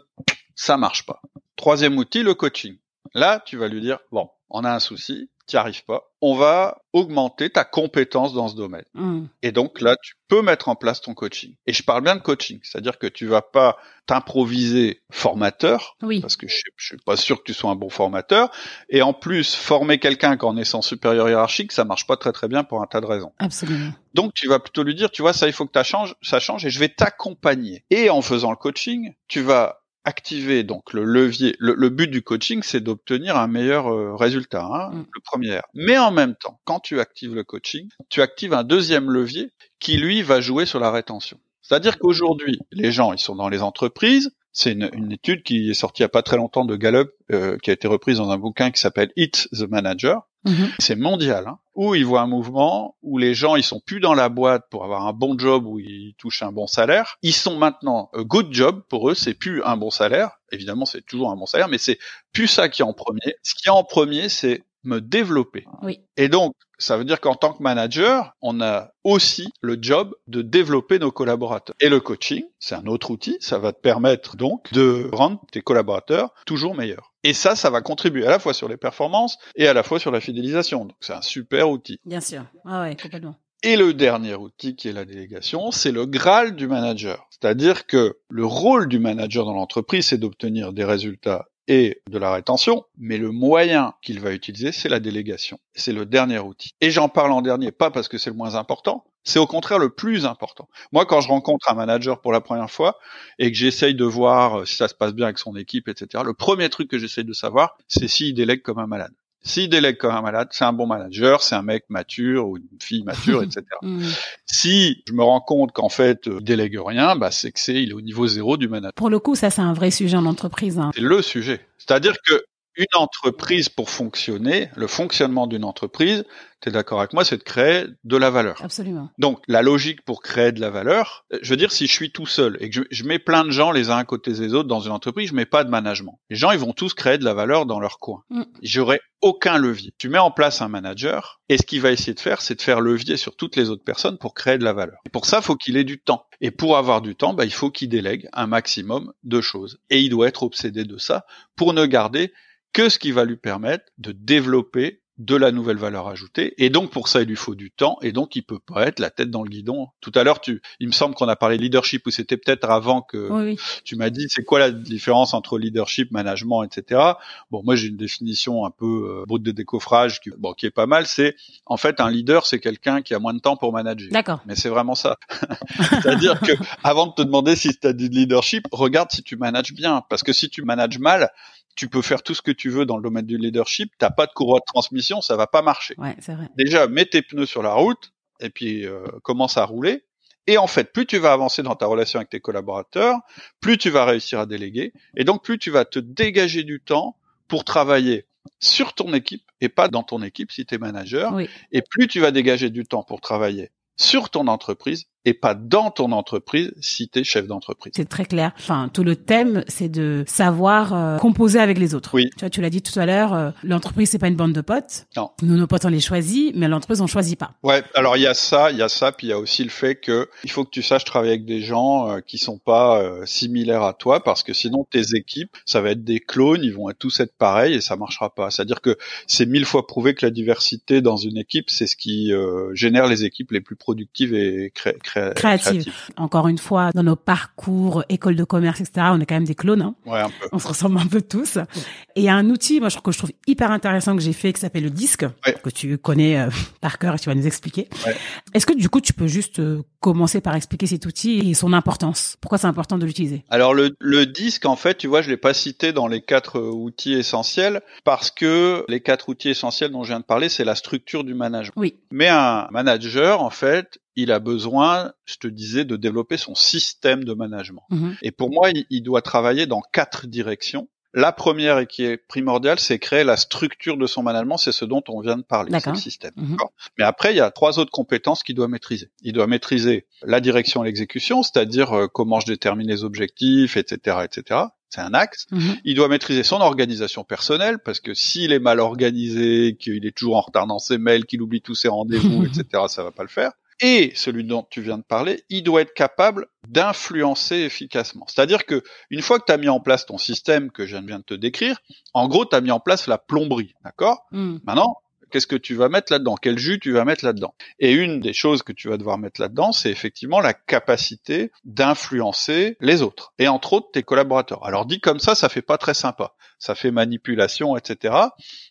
ça marche pas. Troisième outil, le coaching. Là, tu vas lui dire, bon, on a un souci, tu n'y arrives pas, on va augmenter ta compétence dans ce domaine. Mhm. Et donc là, tu peux mettre en place ton coaching. Et je parle bien de coaching, c'est-à-dire que tu vas pas t'improviser formateur, Oui. parce que je, je suis pas sûr que tu sois un bon formateur. Et en plus, former quelqu'un qu'en est sans supérieur hiérarchique, ça marche pas très très bien pour un tas de raisons. Absolument. Donc tu vas plutôt lui dire, tu vois, ça il faut que ça change, ça change, et je vais t'accompagner. Et en faisant le coaching, tu vas activer donc le levier. Le, le but du coaching, c'est d'obtenir un meilleur euh, résultat, hein, Mm. le premier. Mais en même temps, quand tu actives le coaching, tu actives un deuxième levier qui lui va jouer sur la rétention. C'est-à-dire qu'aujourd'hui, les gens, ils sont dans les entreprises, C'est une, une, étude qui est sortie il n'y a pas très longtemps de Gallup, euh, qui a été reprise dans un bouquin qui s'appelle Hit the Manager. Mhm. C'est mondial, hein, où ils voient un mouvement où les gens ils sont plus dans la boîte pour avoir un bon job où ils touchent un bon salaire. Ils sont maintenant a good job pour eux, c'est plus un bon salaire. Évidemment, c'est toujours un bon salaire, mais c'est plus ça qui est en premier. Ce qui est en premier, c'est me développer. Oui. Et donc, ça veut dire qu'en tant que manager, on a aussi le job de développer nos collaborateurs. Et le coaching, c'est un autre outil, ça va te permettre donc de rendre tes collaborateurs toujours meilleurs. Et ça, ça va contribuer à la fois sur les performances et à la fois sur la fidélisation. Donc c'est un super outil. Bien sûr. Ah ouais, complètement. Et le dernier outil qui est la délégation, c'est le Graal du manager. C'est-à-dire que le rôle du manager dans l'entreprise, c'est d'obtenir des résultats et de la rétention, mais le moyen qu'il va utiliser, c'est la délégation. C'est le dernier outil. Et j'en parle en dernier, pas parce que c'est le moins important, c'est au contraire le plus important. Moi, quand je rencontre un manager pour la première fois et que j'essaye de voir si ça se passe bien avec son équipe, etc., le premier truc que j'essaye de savoir, c'est s'il délègue comme un malade. S'il délègue comme un malade, c'est un bon manager, c'est un mec mature ou une fille mature, etc. Mhm. Si je me rends compte qu'en fait, euh, il délègue rien, bah, c'est que c'est, il est au niveau zéro du manager. Pour le coup, ça, c'est un vrai sujet en entreprise. hein. C'est le sujet. C'est-à-dire que une entreprise pour fonctionner, le fonctionnement d'une entreprise, tu es d'accord avec moi, c'est de créer de la valeur. Absolument. Donc la logique pour créer de la valeur, je veux dire si je suis tout seul et que je, je mets plein de gens les uns à côté des autres dans une entreprise, je mets pas de management. Les gens ils vont tous créer de la valeur dans leur coin. Mm. J'aurai aucun levier. Tu mets en place un manager et ce qu'il va essayer de faire, c'est de faire levier sur toutes les autres personnes pour créer de la valeur. Et pour ça, faut qu'il ait du temps. Et pour avoir du temps, bah, il faut qu'il délègue un maximum de choses. Et il doit être obsédé de ça pour ne garder que ce qui va lui permettre de développer de la nouvelle valeur ajoutée. Et donc, pour ça, il lui faut du temps. Et donc, il peut pas être la tête dans le guidon. Tout à l'heure, tu, il me semble qu'on a parlé leadership ou c'était peut-être avant que Oui, oui. tu m'as dit c'est quoi la différence entre leadership, management, etc. Bon, moi j'ai une définition un peu euh, brute de décoffrage qui, bon, qui est pas mal. C'est en fait un leader, c'est quelqu'un qui a moins de temps pour manager. D'accord. Mais c'est vraiment ça. C'est-à-dire que avant de te demander si tu as du leadership, regarde si tu manages bien, parce que si tu manages mal, tu peux faire tout ce que tu veux dans le domaine du leadership, t'as pas de courroie de transmission, ça va pas marcher. Ouais, c'est vrai. Déjà, mets tes pneus sur la route et puis euh, commence à rouler. Et en fait, plus tu vas avancer dans ta relation avec tes collaborateurs, plus tu vas réussir à déléguer, et donc plus tu vas te dégager du temps pour travailler sur ton équipe et pas dans ton équipe si tu es manager, Oui. et plus tu vas dégager du temps pour travailler sur ton entreprise et pas dans ton entreprise si tu es chef d'entreprise. C'est très clair. Enfin, tout le thème, c'est de savoir euh, composer avec les autres. Oui. Tu vois, tu l'as dit tout à l'heure, euh, l'entreprise c'est pas une bande de potes. Non. Nous, nos potes on les choisit, mais l'entreprise on choisit pas. Ouais, alors il y a ça, il y a ça, puis il y a aussi le fait que il faut que tu saches travailler avec des gens euh, qui sont pas euh, similaires à toi, parce que sinon tes équipes, ça va être des clones, ils vont tous être pareils et ça marchera pas. C'est-à-dire que c'est mille fois prouvé que la diversité dans une équipe, c'est ce qui euh, génère les équipes les plus productives et cré- cré- Créatives. Encore une fois, dans nos parcours, école de commerce, etc., on est quand même des clones. Hein. Ouais, un peu. On se ressemble un peu tous. Et il y a un outil, moi, je trouve que je trouve hyper intéressant que j'ai fait, qui s'appelle le disque, Ouais. que tu connais euh, par cœur et tu vas nous expliquer. Ouais. Est-ce que du coup, tu peux juste euh, commencer par expliquer cet outil et son importance? Pourquoi c'est important de l'utiliser? Alors le, le disque, en fait, tu vois, je l'ai pas cité dans les quatre euh, outils essentiels parce que les quatre outils essentiels dont je viens de parler, c'est la structure du management. Oui. Mais un manager, en fait, il a besoin, je te disais, de développer son système de management. Mhm. Et pour moi, il, il doit travailler dans quatre directions. La première et qui est primordiale, c'est créer la structure de son management, c'est ce dont on vient de parler, c'est le système. Mhm. Mais après, il y a trois autres compétences qu'il doit maîtriser. Il doit maîtriser la direction et l'exécution, c'est-à-dire euh, comment je détermine les objectifs, etc., etc. C'est un axe. Mhm. Il doit maîtriser son organisation personnelle parce que s'il est mal organisé, qu'il est toujours en retard dans ses mails, qu'il oublie tous ses rendez-vous, etc., ça va pas le faire. Et celui dont tu viens de parler, il doit être capable d'influencer efficacement. C'est-à-dire que une fois que tu as mis en place ton système que je viens de te décrire, en gros, tu as mis en place la plomberie, d'accord? Mhm. Maintenant, qu'est-ce que tu vas mettre là-dedans? Quel jus tu vas mettre là-dedans? Et une des choses que tu vas devoir mettre là-dedans, c'est effectivement la capacité d'influencer les autres, et entre autres tes collaborateurs. Alors dit comme ça, ça fait pas très sympa. Ça fait manipulation, etc.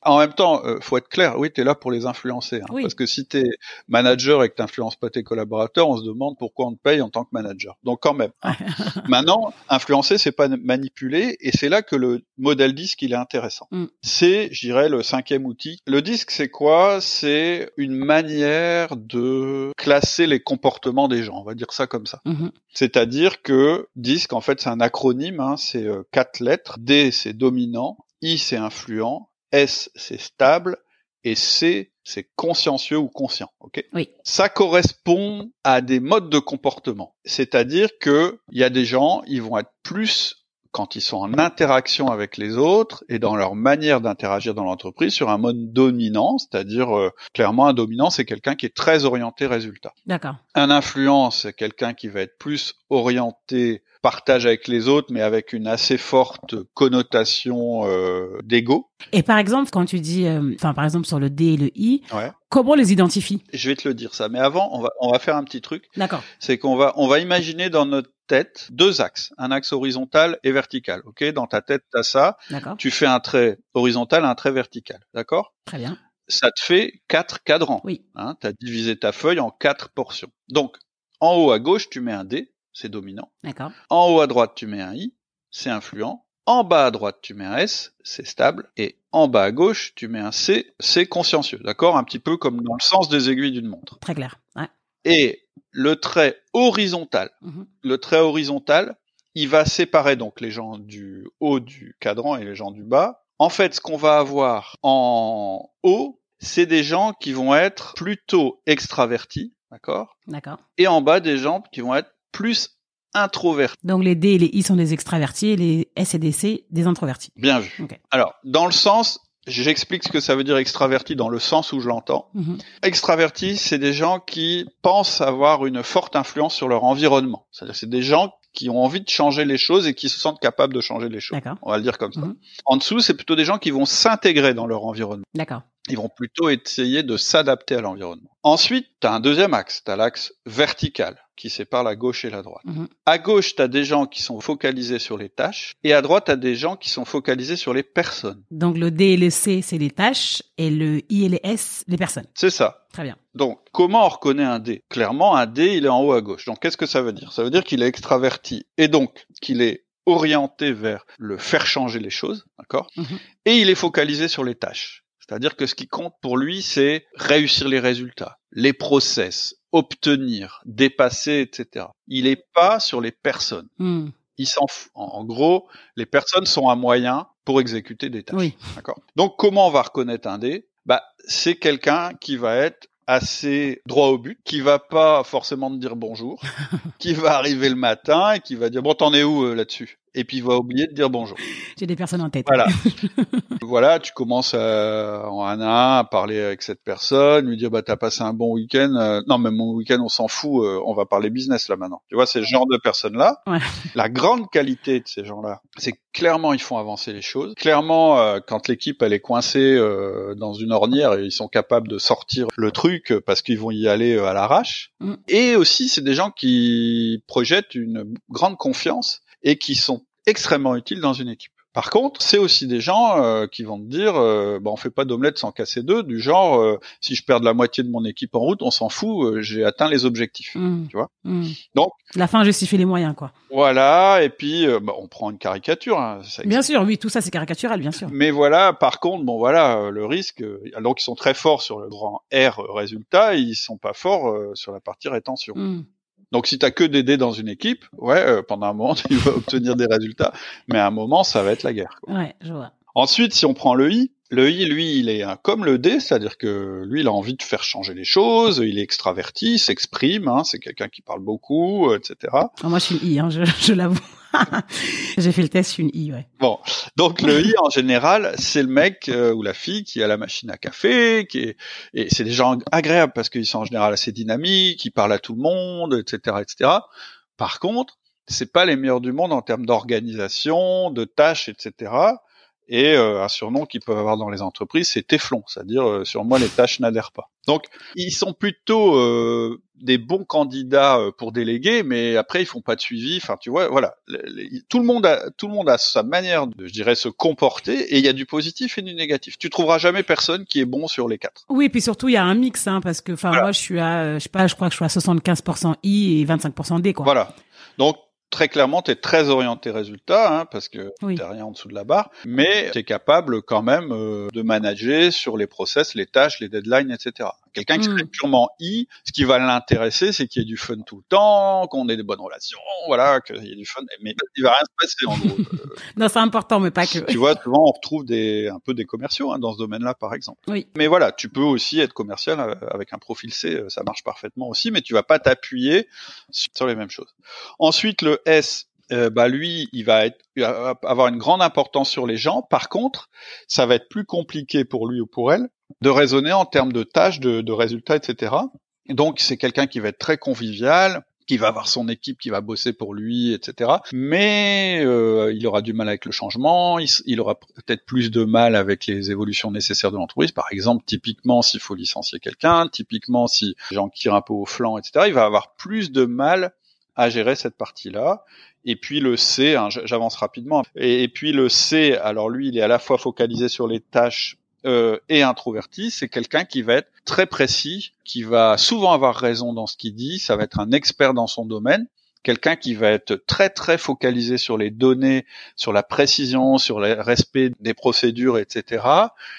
En même temps, euh, faut être clair, oui, tu es là pour les influencer. hein. Oui. Parce que si tu es manager et que tu n'influences pas tes collaborateurs, on se demande pourquoi on te paye en tant que manager. Donc quand même. hein. Maintenant, influencer, c'est pas manipuler, et c'est là que le modèle disque il est intéressant. Mm. C'est, je dirais, le cinquième outil. Le disque, c'est c'est quoi? C'est une manière de classer les comportements des gens. On va dire ça comme ça. Mhm. C'est-à-dire que DISC, en fait, c'est un acronyme. Hein, c'est euh, quatre lettres. D, c'est dominant. I, c'est influent. S, c'est stable. Et C, c'est consciencieux ou conscient. Ok? Oui. Ça correspond à des modes de comportement. C'est-à-dire que il y a des gens, ils vont être plus quand ils sont en interaction avec les autres et dans leur manière d'interagir dans l'entreprise sur un mode dominant, c'est-à-dire euh, clairement un dominant, c'est quelqu'un qui est très orienté résultat. D'accord. Un influent, c'est quelqu'un qui va être plus orienté partage avec les autres, mais avec une assez forte connotation euh, d'ego. Et par exemple, quand tu dis, euh, enfin par exemple sur le D et le I, Ouais. comment on les identifie? Je vais te le dire ça, mais avant, on va on va faire un petit truc. D'accord. c'est qu'on va on va imaginer dans notre tête deux axes, un axe horizontal et vertical. Ok, dans ta tête t'as ça. D'accord. Tu fais un trait horizontal, un trait vertical. D'accord? Très bien. Ça te fait quatre cadrans. Oui. Hein, t'as divisé ta feuille en quatre portions. Donc en haut à gauche tu mets un D, c'est dominant. D'accord. En haut à droite tu mets un I, c'est influent. En bas à droite tu mets un S, c'est stable. Et en bas à gauche tu mets un C, c'est consciencieux. D'accord? Un petit peu comme dans le sens des aiguilles d'une montre. Très clair. Ouais. Et le trait horizontal Mhm. le trait horizontal, il va séparer donc les gens du haut du cadran et les gens du bas. En fait, ce qu'on va avoir en haut, c'est des gens qui vont être plutôt extravertis, d'accord? D'accord. Et en bas, des gens qui vont être plus introvertis. Donc les D et les I sont des extravertis et les S et des C des introvertis. Bien vu. Alors, dans le sens, j'explique ce que ça veut dire extraverti dans le sens où je l'entends. Mhm. Extravertis, c'est des gens qui pensent avoir une forte influence sur leur environnement. C'est-à-dire, c'est des gens qui ont envie de changer les choses et qui se sentent capables de changer les choses. On va le dire comme ça. Mhm. En dessous, c'est plutôt des gens qui vont s'intégrer dans leur environnement. D'accord. Ils vont plutôt essayer de s'adapter à l'environnement. Ensuite, tu as un deuxième axe, tu as l'axe vertical qui sépare la gauche et la droite. Mhm. À gauche, tu as des gens qui sont focalisés sur les tâches et à droite, tu as des gens qui sont focalisés sur les personnes. Donc le D et le C c'est les tâches et le I et les S les personnes. C'est ça. Très bien. Donc, comment on reconnaît un D? Clairement, un D, il est en haut à gauche. Donc, qu'est-ce que ça veut dire? Ça veut dire qu'il est extraverti et donc qu'il est orienté vers le faire changer les choses, d'accord? Mhm. Et il est focalisé sur les tâches. C'est-à-dire que ce qui compte pour lui, c'est réussir les résultats, les process, obtenir, dépasser, etc. Il est pas sur les personnes. Hmm. Il s'en fout. En, gros, les personnes sont un moyen pour exécuter des tâches. Oui. D'accord? Donc, comment on va reconnaître un D Bah, c'est quelqu'un qui va être assez droit au but, qui va pas forcément te dire bonjour, qui va arriver le matin et qui va dire bon t'en es où euh, là-dessus? Et puis il va oublier de dire bonjour. J'ai des personnes en tête. Voilà. voilà, tu commences à, en un à un à parler avec cette personne, lui dire bah t'as passé un bon week-end. Euh, non, mais mon week-end on s'en fout, euh, on va parler business là maintenant. Tu vois, c'est ce genre de personnes là. Ouais. La grande qualité de ces gens-là, c'est clairement ils font avancer les choses. Clairement, euh, quand l'équipe elle est coincée euh, dans une ornière, ils sont capables de sortir le truc euh, parce qu'ils vont y aller euh, à l'arrache. Mm. Et aussi, c'est des gens qui projettent une grande confiance et qui sont extrêmement utiles dans une équipe. Par contre, c'est aussi des gens euh, qui vont te dire, euh, bah, on fait pas d'omelette sans casser deux, du genre, euh, si je perds la moitié de mon équipe en route, on s'en fout, euh, j'ai atteint les objectifs. Hmm. Tu vois? Hmm. Donc- la fin justifie les moyens quoi. Voilà, et puis euh, bah, on prend une caricature. hein, ça Bien sûr, oui, tout ça c'est caricatural, bien sûr. Mais voilà, par contre, bon voilà, euh, le risque, euh, alors qu'ils sont très forts sur le grand R résultat, ils sont pas forts euh, sur la partie rétention. Hmm. Donc si t'as que des dés dans une équipe, ouais, euh, pendant un moment tu vas obtenir des résultats, mais à un moment ça va être la guerre. quoi. Ouais, je vois. Ensuite, si on prend le I, le I, lui, il est un- comme le D, c'est-à-dire que lui, il a envie de faire changer les choses, il est extraverti, il s'exprime, hein, c'est quelqu'un qui parle beaucoup, euh, etc. Ah, moi je suis une I, hein, je, je l'avoue. J'ai fait le test, je suis une I, ouais. Bon, donc le I en général, c'est le mec euh, ou la fille qui a la machine à café, qui est et c'est des gens agréables parce qu'ils sont en général assez dynamiques, ils parlent à tout le monde, etc., etc. Par contre, c'est pas les meilleurs du monde en termes d'organisation, de tâches, etc. Et euh, un surnom qu'ils peuvent avoir dans les entreprises, c'est Téflon, c'est-à-dire euh, sur moi les tâches n'adhèrent pas. Donc ils sont plutôt euh, des bons candidats euh, pour déléguer, mais après ils font pas de suivi. Enfin tu vois, voilà, Le- le- tout le monde a tout le monde a sa manière de, je dirais, se comporter, et il y a du positif et du négatif. Tu trouveras jamais personne qui est bon sur les quatre. Oui, puis surtout il y a un mix, hein, parce que, enfin, Voilà. moi je suis à, je sais pas, je crois que je suis à 75% I et 25% D, quoi. Voilà. Donc très clairement, tu es très orienté résultat, hein, parce que Oui. rien en dessous de la barre, mais tu es capable quand même euh, de manager sur les process, les tâches, les deadlines, etc. Quelqu'un qui Mm. serait purement I, ce qui va l'intéresser, c'est qu'il y ait du fun tout le temps, qu'on ait des bonnes relations, voilà, qu'il y ait du fun, mais il va rien se passer en gros. Non, c'est important, mais pas que. tu vois, souvent on retrouve des un peu des commerciaux hein, dans ce domaine-là, par exemple. Oui. Mais voilà, tu peux aussi être commercial euh, avec un profil C, euh, ça marche parfaitement aussi, mais tu vas pas t'appuyer sur les mêmes choses. Ensuite, le S, euh, bah lui, il va être, il va avoir une grande importance sur les gens. Par contre, ça va être plus compliqué pour lui ou pour elle de raisonner en termes de tâches, de, de résultats, etc. Et donc, c'est quelqu'un qui va être très convivial, qui va avoir son équipe qui va bosser pour lui, etc. Mais euh, il aura du mal avec le changement, il, aura peut-être plus de mal avec les évolutions nécessaires de l'entreprise. Par exemple, typiquement s'il faut licencier quelqu'un, typiquement si gens tirent un peu au flanc, etc. Il va avoir plus de mal à gérer cette partie-là. Et puis le C, hein, j'avance rapidement. Et, et puis le C, alors lui, il est à la fois focalisé sur les tâches euh, et introverti, c'est quelqu'un qui va être très précis, qui va souvent avoir raison dans ce qu'il dit, ça va être un expert dans son domaine, quelqu'un qui va être très très focalisé sur les données, sur la précision, sur le respect des procédures, etc.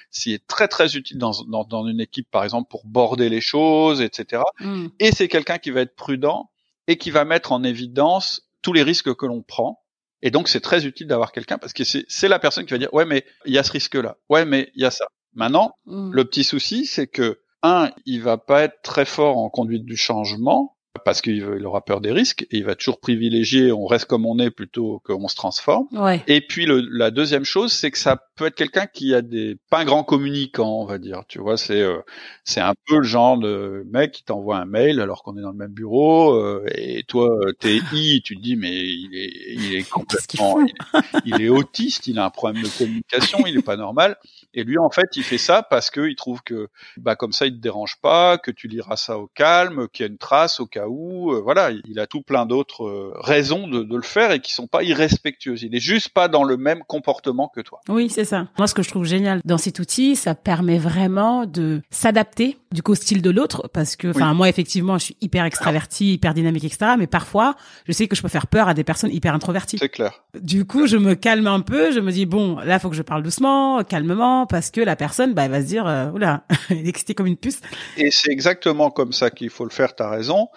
C'est très très utile dans, dans, dans une équipe, par exemple, pour border les choses, etc. Mm. Et c'est quelqu'un qui va être prudent et qui va mettre en évidence tous les risques que l'on prend. Et donc, c'est très utile d'avoir quelqu'un parce que c'est c'est la personne qui va dire, ouais, mais il y a ce risque-là. Ouais, mais il y a ça. Maintenant, Mm. le petit souci, c'est que, un, il va pas être très fort en conduite du changement parce qu'il il aura peur des risques et il va toujours privilégier on reste comme on est plutôt qu'on se transforme. Ouais. Et puis le, la deuxième chose, c'est que ça peut être quelqu'un qui a des pas un grand communicant, on va dire. Tu vois, c'est euh, c'est un peu le genre de mec qui t'envoie un mail alors qu'on est dans le même bureau euh, et toi euh, t'es I, tu te dis mais il est il est complètement il, est, il est autiste, il a un problème de communication, il est pas normal. Et lui en fait il fait ça parce que il trouve que bah comme ça il te dérange pas, que tu liras ça au calme, qu'il y a une trace au cas euh, voilà, il, il a tout plein d'autres euh, raisons de, de le faire et qui sont pas irrespectueuses. Il est juste pas dans le même comportement que toi. Oui, c'est ça. Moi, ce que je trouve génial dans cet outil, ça permet vraiment de s'adapter du coup au style de l'autre, parce que, enfin, moi, effectivement, je suis hyper extraverti, hyper dynamique, etc. Mais parfois, je sais que je peux faire peur à des personnes hyper introverties. C'est clair. Du coup, je me calme un peu, je me dis bon, là, faut que je parle doucement, calmement, parce que la personne, bah, elle va se dire, euh, oula, elle est excitée comme une puce. Et c'est exactement comme ça qu'il faut le faire, t'as raison.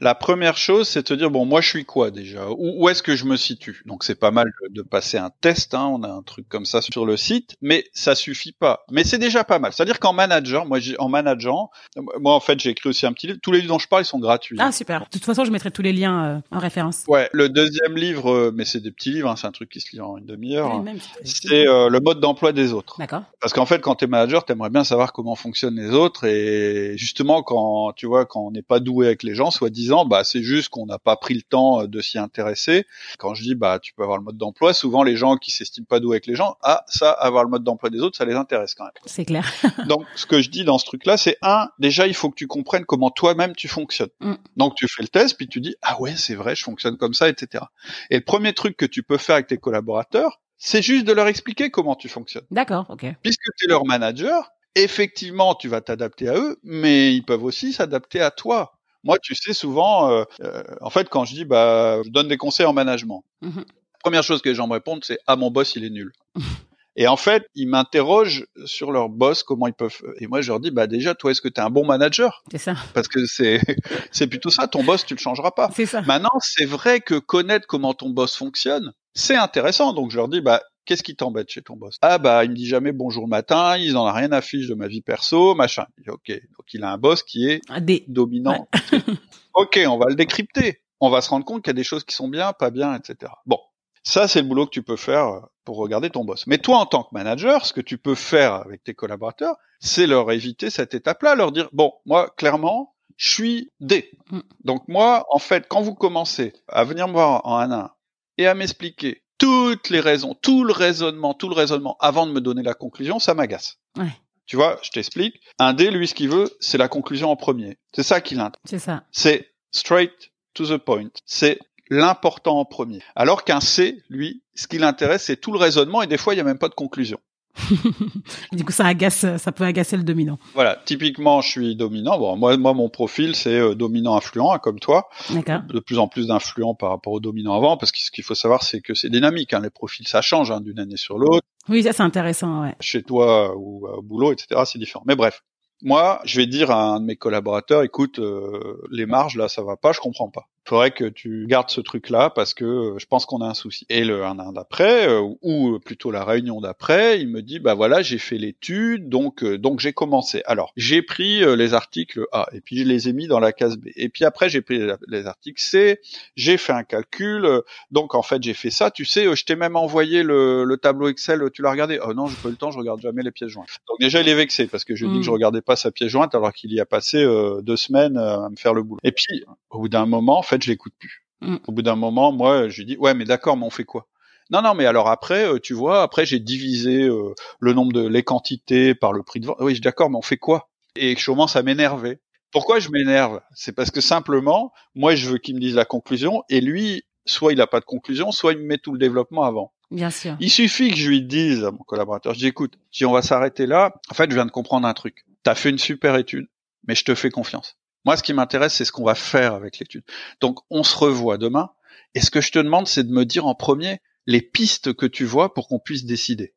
La première chose, c'est de te dire, bon, moi je suis quoi déjà? Où, où est-ce que je me situe? Donc c'est pas mal de, passer un test, hein, on a un truc comme ça sur le site, mais ça suffit pas. Mais c'est déjà pas mal. C'est-à-dire qu'en manager, moi en manageant, moi en fait j'ai écrit aussi un petit livre, tous les livres dont je parle, ils sont gratuits. Ah, super. De toute façon, je mettrai tous les liens euh, en référence. Ouais, le deuxième livre, euh, mais c'est des petits livres, hein, c'est un truc qui se lit en une demi-heure, même, c'est- euh, le mode d'emploi des autres. D'accord. Parce qu'en fait, quand t'es manager, t'aimerais bien savoir comment fonctionnent les autres et justement quand tu vois quand on n'est pas doué avec les gens, bah c'est juste qu'on n'a pas pris le temps euh, de s'y intéresser. Quand je dis bah tu peux avoir le mode d'emploi, souvent les gens qui s'estiment pas doués avec les gens, ah ça avoir le mode d'emploi des autres, ça les intéresse quand même. C'est clair. Donc ce que je dis dans ce truc-là, c'est un déjà il faut que tu comprennes comment toi-même tu fonctionnes. Mm. Donc tu fais le test puis tu dis ah ouais c'est vrai je fonctionne comme ça etc. Et le premier truc que tu peux faire avec tes collaborateurs, c'est juste de leur expliquer comment tu fonctionnes D'accord, ok. puisque tu es leur manager, effectivement, tu vas t'adapter à eux, mais ils peuvent aussi s'adapter à toi. Moi, tu sais, souvent, euh, euh, en fait, quand je dis, bah, je donne des conseils en management, Mhm. première chose que les gens me répondent, c'est, ah, mon boss, il est nul. Et en fait, ils m'interrogent sur leur boss, comment ils peuvent. Et moi, je leur dis, bah déjà, toi, est-ce que tu es un bon manager? C'est ça. Parce que c'est c'est plutôt ça. Ton boss, tu le changeras pas. C'est ça. Maintenant, c'est vrai que connaître comment ton boss fonctionne, c'est intéressant. Donc je leur dis, bah, qu'est-ce qui t'embête chez ton boss? Ah bah, il me dit jamais bonjour le matin, il en a rien à fiche de ma vie perso, machin. Ok, donc il a un boss qui est Des. dominant. ok, on va le décrypter. On va se rendre compte qu'il y a des choses qui sont bien, pas bien, etc. Bon, ça c'est le boulot que tu peux faire euh, pour regarder ton boss. Mais toi, en tant que manager, ce que tu peux faire avec tes collaborateurs, c'est leur éviter cette étape-là, leur dire, bon, moi, clairement, je suis D. Mm. Donc moi, en fait, quand vous commencez à venir me voir en un à un et à m'expliquer toutes les raisons, tout le raisonnement, tout le raisonnement avant de me donner la conclusion, ça m'agace. Ouais. Tu vois, je t'explique. Un D, lui, ce qu'il veut, c'est la conclusion en premier. C'est ça qui l'intéresse. C'est ça. C'est straight to the point. C'est l'important en premier. Alors qu'un C, lui, ce qui l'intéresse, c'est tout le raisonnement et des fois, il n'y a même pas de conclusion. Du coup, ça agace, ça peut agacer le dominant. Voilà, typiquement, je suis dominant. Bon, moi, moi, mon profil, c'est euh, dominant-influent, hein, comme toi. D'accord. De plus en plus d'influents par rapport au dominant avant, parce que ce qu'il faut savoir, c'est que c'est dynamique. Hein, les profils, ça change hein, d'une année sur l'autre. Oui, ça c'est intéressant. Ouais. Chez toi ou au boulot, etc., c'est différent. Mais bref, moi, je vais dire à un de mes collaborateurs, écoute, euh, les marges là, ça va pas, je comprends pas faudrait que tu gardes ce truc-là parce que euh, je pense qu'on a un souci. Et le un an d'après, euh, ou plutôt la réunion d'après, il me dit bah voilà j'ai fait l'étude, donc euh, donc j'ai commencé. Alors j'ai pris les articles A et puis je les ai mis dans la case B. Et puis après j'ai pris les articles C, j'ai fait un calcul, donc en fait j'ai fait ça. Tu sais, je t'ai même envoyé le, le, tableau Excel, tu l'as regardé Oh non, j'ai pas eu le temps, je regarde jamais les pièces jointes. Donc déjà il est vexé parce que je dis que je mm. regardais pas sa pièce jointe alors qu'il y a passé deux semaines à me faire le boulot. Et puis au bout d'un moment, en fait je l'écoute plus. Mm. Au bout d'un moment, moi, je lui dis ouais, mais d'accord, mais on fait quoi? Non, non, mais alors après, euh, tu vois, après j'ai divisé euh, le nombre de les quantités par le prix de vente. Oui, je d'accord, mais on fait quoi? Et je commence à m'énerver. Pourquoi je m'énerve? C'est parce que simplement, moi, je veux qu'il me dise la conclusion, et lui, soit il n'a pas de conclusion, soit il me met tout le développement avant. Bien sûr. Il suffit que je lui dise à mon collaborateur, je dis écoute, si on va s'arrêter là, en fait, je viens de comprendre un truc. T'as fait une super étude, mais je te fais confiance. Moi, ce qui m'intéresse, c'est ce qu'on va faire avec l'étude. Donc, on se revoit demain. Et ce que je te demande, c'est de me dire en premier les pistes que tu vois pour qu'on puisse décider.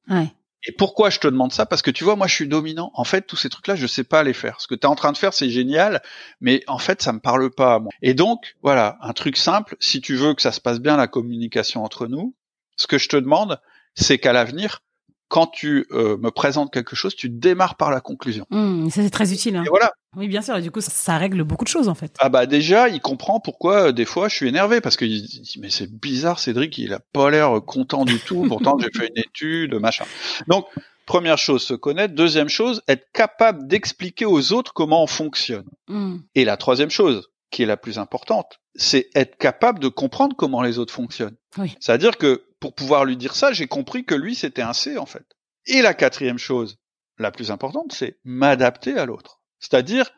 Et pourquoi je te demande ça? Parce que tu vois, moi, je suis dominant. En fait, tous ces trucs-là, je sais pas les faire. Ce que tu es en train de faire, c'est génial, mais en fait, ça me parle pas à moi. Et donc, voilà, un truc simple. Si tu veux que ça se passe bien la communication entre nous, ce que je te demande, c'est qu'à l'avenir, quand tu euh, me présentes quelque chose, tu démarres par la conclusion. Mmh, ça c'est très utile. Hein. Et voilà. Oui, bien sûr. Et du coup, ça, règle beaucoup de choses en fait. Ah bah déjà, il comprend pourquoi euh, des fois je suis énervé parce qu'il dit mais c'est bizarre, Cédric, il a pas l'air content du tout. Pourtant, j'ai fait une étude, machin. Donc Première chose, se connaître. Deuxième chose, être capable d'expliquer aux autres comment on fonctionne. Mmh. Et la troisième chose, qui est la plus importante, c'est être capable de comprendre comment les autres fonctionnent. Oui. C'est-à-dire que pour pouvoir lui dire ça, j'ai compris que lui, c'était un C, en fait. Et la quatrième chose, la plus importante, c'est m'adapter à l'autre. C'est-à-dire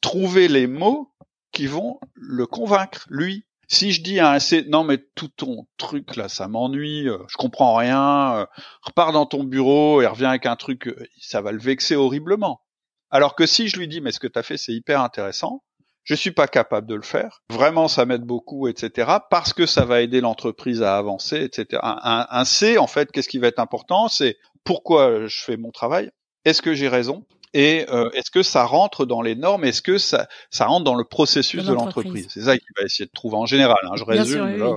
trouver les mots qui vont le convaincre, lui. Si je dis à un C, non mais tout ton truc là, ça m'ennuie, euh, je comprends rien, euh, repars dans ton bureau et reviens avec un truc, euh, ça va le vexer horriblement. Alors que si je lui dis, mais ce que tu as fait, c'est hyper intéressant, je suis pas capable de le faire. Vraiment, ça m'aide beaucoup, etc. Parce que ça va aider l'entreprise à avancer, etc. Un, C, en fait, qu'est-ce qui va être important C'est pourquoi je fais mon travail. Est-ce que j'ai raison et euh, est-ce que ça rentre dans les normes Est-ce que ça, ça rentre dans le processus de l'entreprise C'est ça qu'il va essayer de trouver en général. Hein. Je résume là,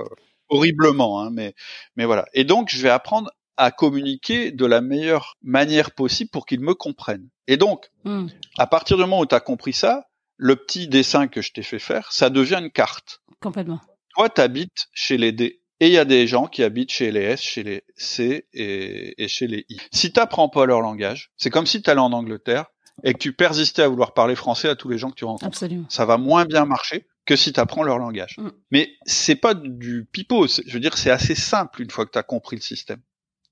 horriblement, hein, mais mais voilà. Et donc, je vais apprendre à communiquer de la meilleure manière possible pour qu'ils me comprennent. Et donc, hmm. à partir du moment où tu as compris ça, le petit dessin que je t'ai fait faire, ça devient une carte. Complètement. Toi, tu habites chez les D. Et il y a des gens qui habitent chez les S, chez les C et, chez les I. Si tu n'apprends pas leur langage, c'est comme si tu allais en Angleterre et que tu persistais à vouloir parler français à tous les gens que tu rencontres. Absolument. Ça va moins bien marcher que si tu apprends leur langage. Mm. Mais c'est pas du pipeau, je veux dire c'est assez simple une fois que tu as compris le système.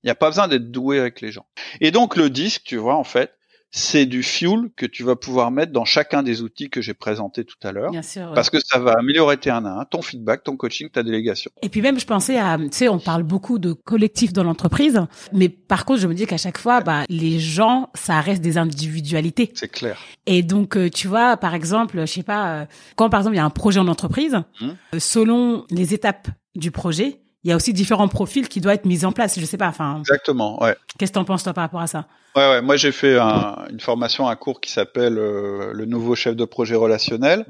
Il n'y a pas besoin d'être doué avec les gens. Et donc le disque, tu vois, en fait, c'est du fuel que tu vas pouvoir mettre dans chacun des outils que j'ai présentés tout à l'heure. Parce que ça va améliorer tes 1 1, ton feedback, ton coaching, ta délégation. Et puis même, je pensais à, tu sais, on parle beaucoup de collectif dans l'entreprise, mais par contre, je me dis qu'à chaque fois, bah, les gens, ça reste des individualités. C'est clair. Et donc, euh, tu vois, par exemple, je sais pas, euh, quand par exemple il y a un projet en entreprise, hum. euh, selon les étapes du projet, il y a aussi différents profils qui doivent être mis en place. Je sais pas. Enfin. Exactement. Ouais. Qu'est-ce que t'en penses toi par rapport à ça? Ouais, ouais. Moi, j'ai fait une formation, un cours qui s'appelle euh, le nouveau chef de projet relationnel,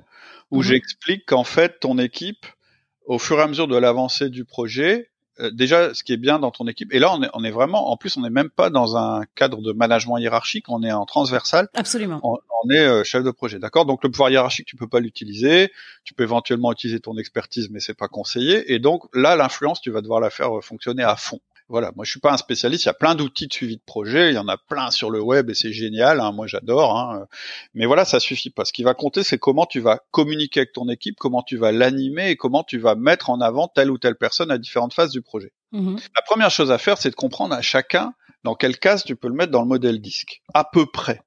où mhm. j'explique qu'en fait, ton équipe, au fur et à mesure de l'avancée du projet, euh, déjà, ce qui est bien dans ton équipe, et là, on est, on est vraiment, en plus, on n'est même pas dans un cadre de management hiérarchique, on est en transversal. Absolument. On, est euh, chef de projet, d'accord? Donc, le pouvoir hiérarchique, tu peux pas l'utiliser. Tu peux éventuellement utiliser ton expertise, mais c'est pas conseillé. Et donc, là, l'influence, tu vas devoir la faire euh, fonctionner à fond voilà, moi je suis pas un spécialiste. Il y a plein d'outils de suivi de projet. Il y en a plein sur le web et c'est génial. Hein, moi j'adore. Hein. Mais voilà, ça suffit pas. Ce qui va compter, c'est comment tu vas communiquer avec ton équipe, comment tu vas l'animer et comment tu vas mettre en avant telle ou telle personne à différentes phases du projet. Mm-hmm. La première chose à faire, c'est de comprendre à chacun dans quelle case tu peux le mettre dans le modèle disque, à peu près.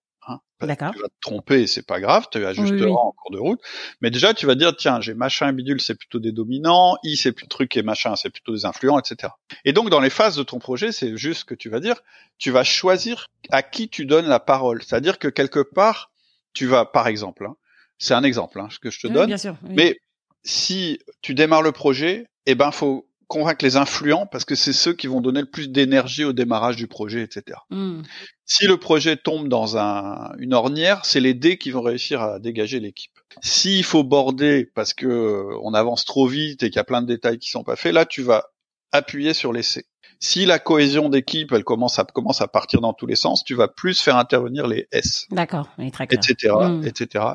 D'accord. Tu vas te tromper, c'est pas grave, tu ajusteras Oui, oui. en cours de route. Mais déjà, tu vas dire, tiens, j'ai machin et bidule, c'est plutôt des dominants, I, c'est plus truc et machin, c'est plutôt des influents, etc. Et donc, dans les phases de ton projet, c'est juste ce que tu vas dire, tu vas choisir à qui tu donnes la parole. C'est-à-dire que quelque part, tu vas, par exemple, hein, c'est un exemple hein, ce que je te Oui, donne, bien sûr. mais si tu démarres le projet, eh ben, faut convaincre les influents parce que c'est ceux qui vont donner le plus d'énergie au démarrage du projet, etc. Hmm. Si le projet tombe dans un, une ornière, c'est les dés qui vont réussir à dégager l'équipe. S'il faut border parce que euh, on avance trop vite et qu'il y a plein de détails qui sont pas faits, là tu vas appuyer sur les C. Si la cohésion d'équipe elle commence à commence à partir dans tous les sens, tu vas plus faire intervenir les S, D'accord. Etc., etc.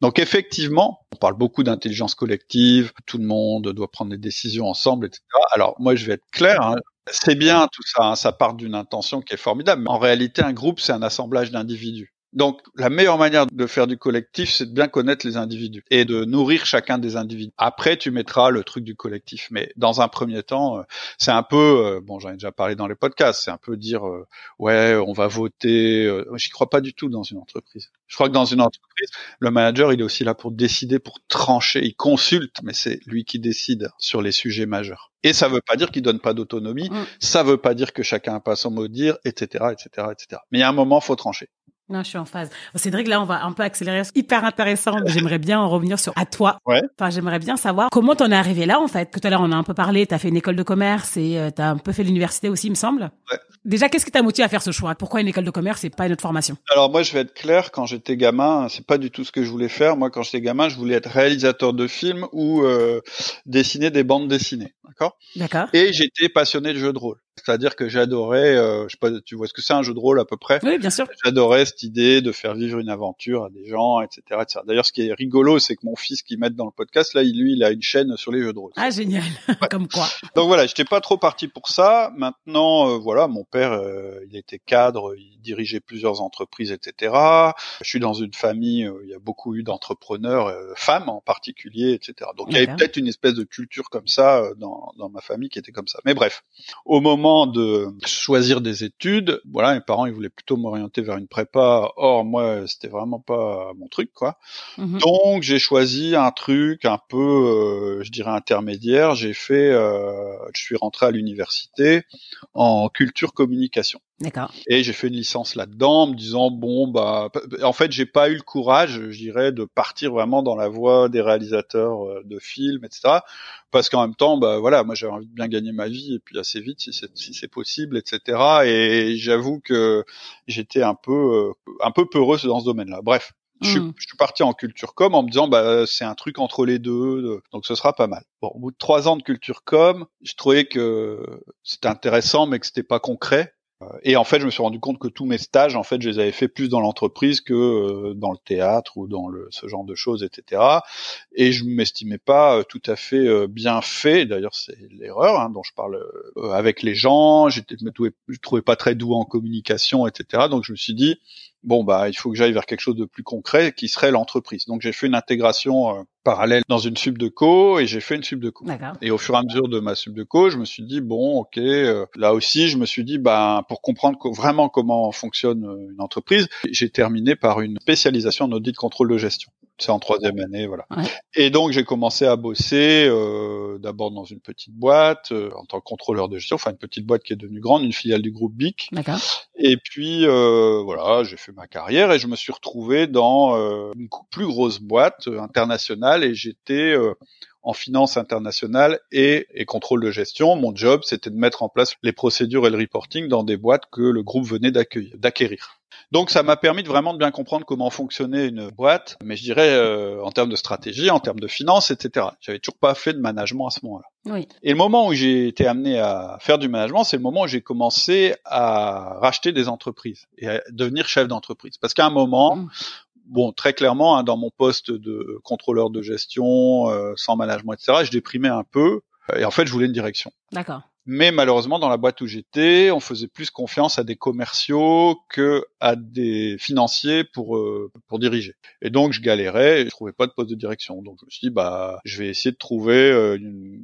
Donc effectivement, on parle beaucoup d'intelligence collective, tout le monde doit prendre des décisions ensemble, etc. Alors moi je vais être clair, hein, c'est bien tout ça, hein, ça part d'une intention qui est formidable. Mais en réalité, un groupe, c'est un assemblage d'individus. Donc, la meilleure manière de faire du collectif, c'est de bien connaître les individus et de nourrir chacun des individus. Après, tu mettras le truc du collectif. Mais dans un premier temps, euh, c'est un peu, euh, bon, j'en ai déjà parlé dans les podcasts, c'est un peu dire, euh, ouais, on va voter. J'y crois pas du tout dans une entreprise. Je crois que dans une entreprise, le manager, il est aussi là pour décider, pour trancher. Il consulte, mais c'est lui qui décide sur les sujets majeurs. Et ça veut pas dire qu'il donne pas d'autonomie. Mm. Ça veut pas dire que chacun a pas son mot de dire, etc., etc., etc. Mais il y a un moment, faut trancher. Non, je suis en phase. Cédric, là, on va un peu accélérer. C'est Hyper intéressant. J'aimerais bien en revenir sur à toi. Ouais. Enfin, j'aimerais bien savoir comment t'en es arrivé là, en fait. Tout à l'heure, on a un peu parlé. T'as fait une école de commerce et euh, t'as un peu fait l'université aussi, il me semble. Ouais. Déjà, qu'est-ce qui t'a motivé à faire ce choix? Pourquoi une école de commerce et pas une autre formation? Alors moi, je vais être clair. Quand j'étais gamin, c'est pas du tout ce que je voulais faire. Moi, quand j'étais gamin, je voulais être réalisateur de films ou euh, dessiner des bandes dessinées. D'accord? D'accord. Et j'étais passionné de jeux de rôle. C'est-à-dire que j'adorais, euh, je sais pas, tu vois ce que c'est un jeu de rôle à peu près? Oui, bien sûr. J'adorais cette idée de faire vivre une aventure à des gens, etc. etc. D'ailleurs, ce qui est rigolo, c'est que mon fils qui met dans le podcast, là, il, lui, il a une chaîne sur les jeux de rôle. Ah, génial. Comme quoi. Donc voilà, j'étais pas trop parti pour ça. Maintenant, euh, voilà, mon père, euh, il était cadre, il dirigeait plusieurs entreprises, etc. Je suis dans une famille, euh, il y a beaucoup eu d'entrepreneurs, euh, femmes en particulier, etc. Donc il y avait peut-être une espèce de culture comme ça euh, dans, dans ma famille qui était comme ça. Mais bref, au moment de choisir des études, voilà, mes parents, ils voulaient plutôt m'orienter vers une prépa. Or, moi, c'était vraiment pas mon truc, quoi. Mhm. Donc j'ai choisi un truc un peu, euh, je dirais intermédiaire. J'ai fait, euh, je suis rentré à l'université en culture communication D'accord. et j'ai fait une licence là-dedans, en me disant bon bah, en fait j'ai pas eu le courage, je dirais, de partir vraiment dans la voie des réalisateurs euh, de films, etc. Parce qu'en même temps, bah voilà, moi j'avais envie de bien gagner ma vie et puis assez vite si c'est si c'est possible, etc. Et j'avoue que j'étais un peu euh, un peu peureux dans ce domaine-là. Bref. Je suis, Mm. je suis parti en culture com en me disant bah c'est un truc entre les deux donc ce sera pas mal. Bon au bout de trois ans de culture com, je trouvais que c'était intéressant mais que c'était pas concret. Euh, Et en fait, je me suis rendu compte que tous mes stages, en fait, je les avais fait plus dans l'entreprise que euh, dans le théâtre ou dans le, ce genre de choses, etc. Et je m'estimais pas euh, tout à fait bien fait. D'ailleurs, c'est l'erreur hein, dont je parle avec les gens. Je me trouvais, je trouvais pas très doux en communication, etc. Donc, je me suis dit, bon bah, il faut que j'aille vers quelque chose de plus concret, qui serait l'entreprise. Donc, j'ai fait une intégration parallèle dans une sub de co et j'ai fait une sub de co. Et au fur et à mesure de ma sub de co, je me suis dit bon, ok, euh, là aussi, je me suis dit ben pour comprendre co- vraiment comment fonctionne euh, une entreprise, j'ai terminé par une spécialisation en audit contrôle de gestion. C'est en troisième année, voilà. Ouais. Et donc j'ai commencé à bosser euh, d'abord dans une petite boîte euh, en tant que contrôleur de gestion, enfin une petite boîte qui est devenue grande, une filiale du groupe BIC. D'accord. Et puis euh, voilà, j'ai fait ma carrière et je me suis retrouvé dans euh, une plus grosse boîte euh, internationale et j'étais euh, en finance internationale et, et contrôle de gestion. Mon job, c'était de mettre en place les procédures et le reporting dans des boîtes que le groupe venait d'accueillir, d'acquérir. Donc ça m'a permis de vraiment de bien comprendre comment fonctionnait une boîte, mais je dirais euh, en termes de stratégie, en termes de finance, etc. J'avais toujours pas fait de management à ce moment-là. Oui. Et le moment où j'ai été amené à faire du management, c'est le moment où j'ai commencé à racheter des entreprises et à devenir chef d'entreprise. Parce qu'à un moment, Mm. Bon, très clairement, hein, dans mon poste de contrôleur de gestion, euh, sans management, etc., je déprimais un peu. Et en fait, je voulais une direction. D'accord. Mais malheureusement, dans la boîte où j'étais, on faisait plus confiance à des commerciaux que à des financiers pour euh, pour diriger. Et donc, je galérais, et je trouvais pas de poste de direction. Donc, je me suis dit, bah, je vais essayer de trouver euh, une,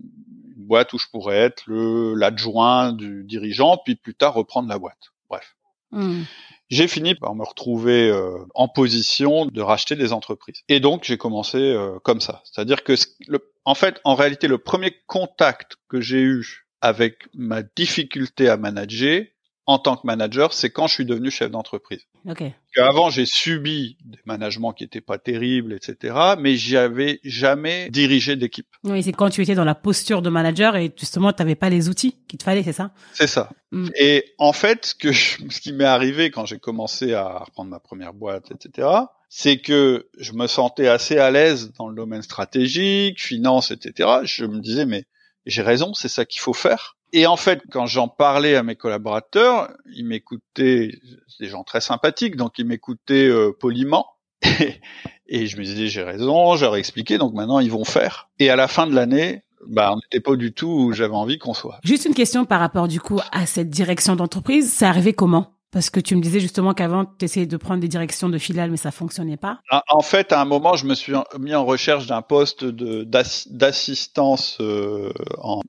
une boîte où je pourrais être le l'adjoint du dirigeant, puis plus tard reprendre la boîte. Bref. Hmm. J'ai fini par me retrouver euh, en position de racheter des entreprises. Et donc j'ai commencé euh, comme ça, c'est-à-dire que le, en fait, en réalité, le premier contact que j'ai eu avec ma difficulté à manager, en tant que manager, c'est quand je suis devenu chef d'entreprise. Okay. Avant, j'ai subi des managements qui étaient pas terribles, etc. Mais j'avais jamais dirigé d'équipe. Oui, c'est quand tu étais dans la posture de manager et justement, tu n'avais pas les outils qu'il te fallait, c'est ça? C'est ça. Mm. Et en fait, ce, que ce qui m'est arrivé quand j'ai commencé à reprendre ma première boîte, etc., c'est que je me sentais assez à l'aise dans le domaine stratégique, finance, etc. Je me disais, mais j'ai raison, c'est ça qu'il faut faire. Et en fait, quand j'en parlais à mes collaborateurs, ils m'écoutaient, des gens très sympathiques, donc ils m'écoutaient euh, poliment. et je me disais, j'ai raison, j'aurais expliqué, donc maintenant ils vont faire. Et à la fin de l'année, bah, on n'était pas du tout où j'avais envie qu'on soit. Juste une question par rapport du coup à cette direction d'entreprise, c'est arrivé comment? Parce que tu me disais justement qu'avant, tu essayais de prendre des directions de filiales, mais ça fonctionnait pas. Ah, en fait, à un moment, je me suis mis en recherche d'un poste d'assistance euh,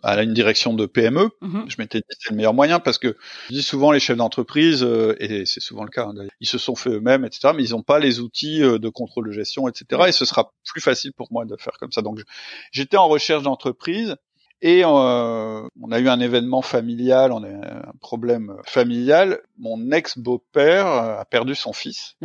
à une direction de PME. Mhm. Je m'étais dit c'est le meilleur moyen parce que je dis souvent les chefs d'entreprise euh, et c'est souvent le cas. Hein, ils se sont fait eux-mêmes, etc. Mais ils n'ont pas les outils euh, de contrôle de gestion, etc. Et ce sera plus facile pour moi de faire comme ça. Donc j'étais en recherche d'entreprise et euh, on a eu un événement familial, on a eu un problème familial. Mon ex-beau-père a perdu son fils,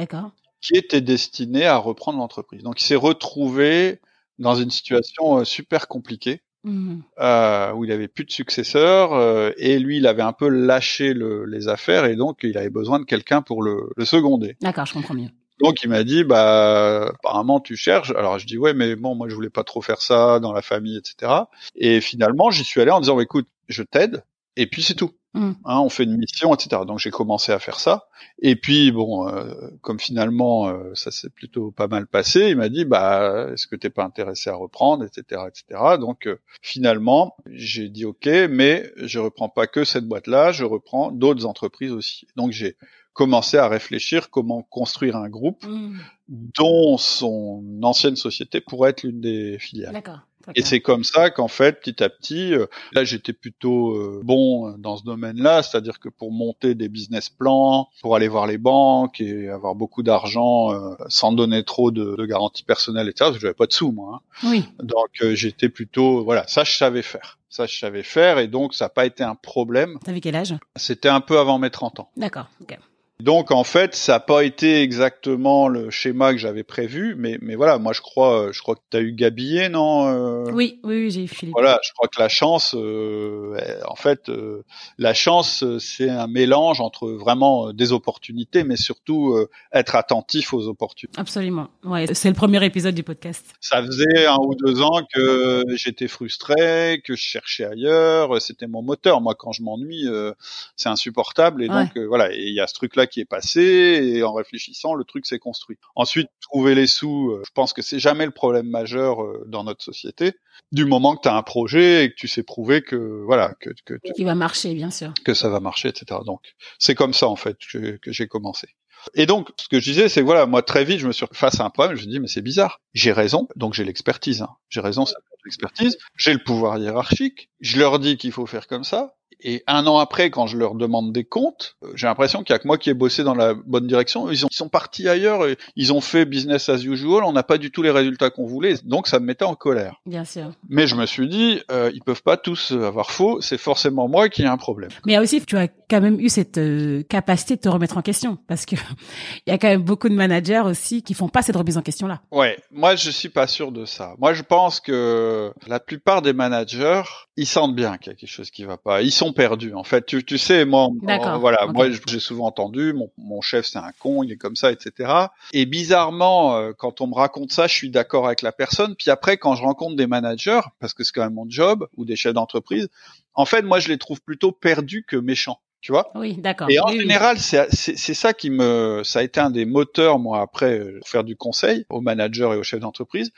qui était destiné à reprendre l'entreprise. Donc il s'est retrouvé dans une situation euh, super compliquée. Mmh. Euh, où il avait plus de successeur euh, et lui il avait un peu lâché le, les affaires et donc il avait besoin de quelqu'un pour le, le seconder. D'accord, je comprends mieux. Donc il m'a dit bah apparemment tu cherches. Alors je dis ouais mais bon moi je voulais pas trop faire ça dans la famille etc. Et finalement j'y suis allé en disant écoute je t'aide et puis c'est tout. Mm. Hein, on fait une mission etc. Donc j'ai commencé à faire ça. Et puis bon euh, comme finalement euh, ça s'est plutôt pas mal passé, il m'a dit bah est-ce que t'es pas intéressé à reprendre etc etc. Donc euh, finalement j'ai dit ok mais je reprends pas que cette boîte là, je reprends d'autres entreprises aussi. Donc j'ai commencer à réfléchir comment construire un groupe mmh. dont son ancienne société pourrait être l'une des filiales. D'accord. Et c'est comme ça qu'en fait, petit à petit, euh, là j'étais plutôt euh, bon dans ce domaine-là, c'est-à-dire que pour monter des business plans, pour aller voir les banques et avoir beaucoup d'argent euh, sans donner trop de, de garanties personnelles, etc. Parce que j'avais pas de sous moi. Hein. Oui. Donc j'étais plutôt, voilà, ça je savais faire. Ça, je savais faire et donc ça n'a pas été un problème. T'avais quel âge? C'était un peu avant mes 30 ans. D'accord. ok. Donc en fait, ça n'a pas été exactement le schéma que j'avais prévu, mais mais voilà, moi je crois, je crois que tu as eu Gabillet, non euh? Oui, oui, oui j'ai eu Philippe. Voilà, je crois que la chance, euh, en fait, euh, la chance, c'est un mélange entre vraiment des opportunités, mais surtout être attentif aux opportunités. Absolument. Ouais, c'est le premier épisode du podcast. Ça faisait un ou deux ans que j'étais frustré, que je cherchais ailleurs. C'était mon moteur. Moi, quand je m'ennuie, c'est insupportable, et donc voilà, il y a ce truc-là qui est passé et en réfléchissant, le truc s'est construit. Ensuite, trouver les sous, euh, je pense que c'est jamais le problème majeur euh, dans notre société. Du moment que tu as un projet et que tu sais prouver que voilà que que qui va marcher, bien sûr, que ça va marcher, etc. Donc c'est comme ça en fait que, que j'ai commencé. Et donc, ce que je disais, c'est voilà, moi très vite, je me suis face à un problème, je me dis mais c'est bizarre. J'ai raison, donc j'ai l'expertise. Hein. J'ai raison, c'est l'expertise. J'ai le pouvoir hiérarchique. Je leur dis qu'il faut faire comme ça. Et un an après, quand je leur demande des comptes, euh, j'ai l'impression qu'il y a que moi qui ai bossé dans la bonne direction. Ils, ont, ils sont partis ailleurs, et ils ont fait business as usual. On n'a pas du tout les résultats qu'on voulait, donc ça me mettait en colère. Bien sûr. Mais je me suis dit, euh, ils peuvent pas tous avoir faux. C'est forcément moi qui ai un problème. Mais aussi, tu as quand même eu cette euh, capacité de te remettre en question, parce que il y a quand même beaucoup de managers aussi qui font pas cette remise en question là. Ouais, moi je suis pas sûr de ça. Moi je pense que la plupart des managers, ils sentent bien qu'il y a quelque chose qui va pas. Ils sont perdu En fait, tu, tu sais, moi, voilà, moi, j'ai souvent entendu, mon, mon chef, c'est un con, il est comme ça, etc. Et bizarrement, euh, quand on me raconte ça, je suis d'accord avec la personne. Puis après, quand je rencontre des managers, parce que c'est quand même mon job, ou des chefs d'entreprise, en fait, moi, je les trouve plutôt perdus que méchants. Tu vois Oui, d'accord. Et en général, c'est ça qui me, ça a été un des moteurs moi après euh, faire du conseil aux managers et aux chefs d'entreprise,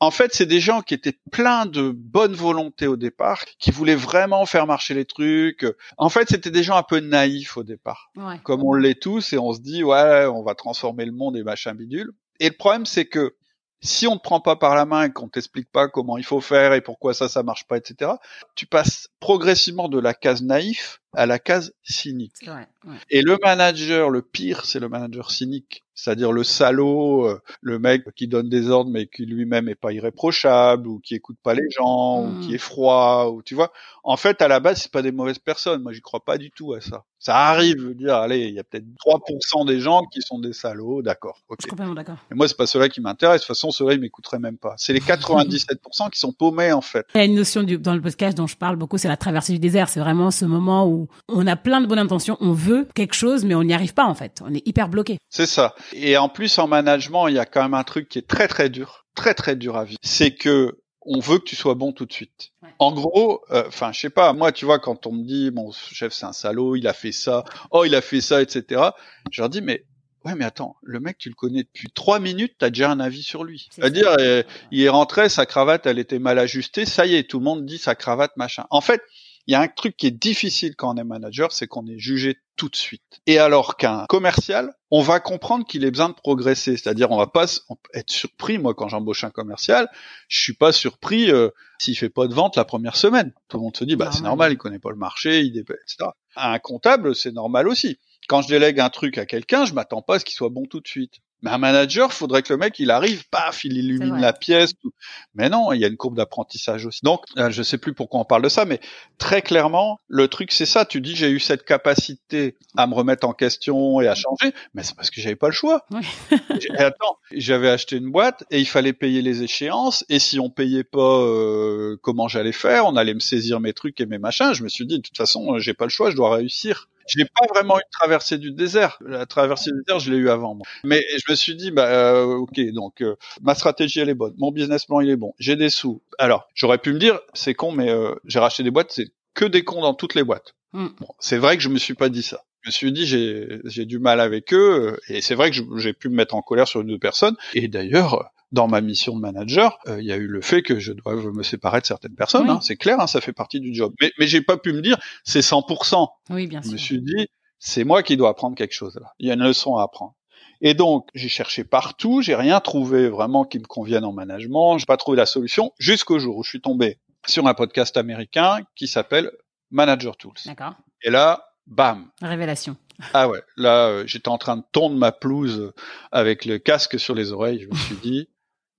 en fait, c'est des gens qui étaient pleins de bonne volonté au départ, qui voulaient vraiment faire marcher les trucs. En fait, c'était des gens un peu naïfs au départ, comme on l'est tous, et on se dit ouais, on va transformer le monde et machin bidule. Et le problème, c'est que si on te prend pas par la main et qu'on t'explique pas comment il faut faire et pourquoi ça ça marche pas, etc., tu passes progressivement de la case naïf à la case cynique. Et le manager, le pire, c'est le manager cynique c'est-à-dire le salaud, euh, le mec qui donne des ordres mais qui lui-même est pas irréprochable ou qui écoute pas les gens ou qui mmh. est froid ou tu vois. En fait, à la base, c'est pas des mauvaises personnes. Moi, j'y crois pas du tout à ça. Ça arrive, je veux dire, allez, il y a peut-être 3% des gens qui sont des salauds, d'accord. Okay. Je suis complètement d'accord. Et moi, c'est pas ceux-là qui m'intéressent. De toute façon, ceux-là, ils m'écouteraient même pas. C'est les 97% qui sont paumés, en fait. Il y a une notion du, dans le podcast dont je parle beaucoup, c'est la traversée du désert. C'est vraiment ce moment où on a plein de bonnes intentions, on veut quelque chose, mais on n'y arrive pas, en fait. On est hyper bloqué. C'est ça. Et en plus, en management, il y a quand même un truc qui est très, très dur, très, très dur à vivre. C'est que on veut que tu sois bon tout de suite. En gros, euh, enfin, je sais pas, moi, tu vois, quand on me dit, mon chef, c'est un salaud, il a fait ça, oh, il a fait ça, etc., je leur dis, mais ouais, mais attends, le mec, tu le connais depuis trois minutes, t'as déjà un avis sur lui. C'est-à-dire, euh, il est rentré, sa cravate, elle était mal ajustée, ça y est, tout le monde dit sa cravate, machin. En fait, il y a un truc qui est difficile quand on est manager, c'est qu'on est jugé tout de suite. Et alors qu'un commercial, on va comprendre qu'il ait besoin de progresser. C'est-à-dire, on va pas être surpris. Moi, quand j'embauche un commercial, je suis pas surpris euh, s'il fait pas de vente la première semaine. Tout le monde se dit, bah c'est normal, il connaît pas le marché, il etc. Un comptable, c'est normal aussi. Quand je délègue un truc à quelqu'un, je m'attends pas à ce qu'il soit bon tout de suite. Mais un manager, faudrait que le mec, il arrive, paf, il illumine la pièce. Mais non, il y a une courbe d'apprentissage aussi. Donc, euh, je sais plus pourquoi on parle de ça, mais très clairement, le truc, c'est ça. Tu dis, j'ai eu cette capacité à me remettre en question et à changer, mais c'est parce que j'avais pas le choix. attends, j'avais acheté une boîte et il fallait payer les échéances. Et si on payait pas, euh, comment j'allais faire On allait me saisir mes trucs et mes machins. Je me suis dit, de toute façon, j'ai pas le choix, je dois réussir. Je n'ai pas vraiment eu de traversée du désert. La traversée du désert, je l'ai eu avant. Moi. Mais je me suis dit, bah, euh, ok, donc euh, ma stratégie elle est bonne, mon business plan il est bon, j'ai des sous. Alors, j'aurais pu me dire, c'est con, mais euh, j'ai racheté des boîtes, c'est que des cons dans toutes les boîtes. Hmm. Bon, c'est vrai que je me suis pas dit ça. Je me suis dit, j'ai, j'ai du mal avec eux, et c'est vrai que j'ai pu me mettre en colère sur une deux personnes. Et d'ailleurs, dans ma mission de manager, il y a eu le fait que je dois me séparer de certaines personnes. Hein, c'est clair, hein, ça fait partie du job. Mais, mais j'ai pas pu me dire c'est 100%. Oui, bien sûr. Je me suis dit c'est moi qui dois apprendre quelque chose là. Il y a une leçon à apprendre. Et donc, j'ai cherché partout, j'ai rien trouvé vraiment qui me convienne en management, j'ai pas trouvé la solution jusqu'au jour où je suis tombé sur un podcast américain qui s'appelle Manager Tools. D'accord. Et là, bam. Révélation. Ah ouais, là, euh, j'étais en train de tondre ma pelouse avec le casque sur les oreilles. Je me suis dit,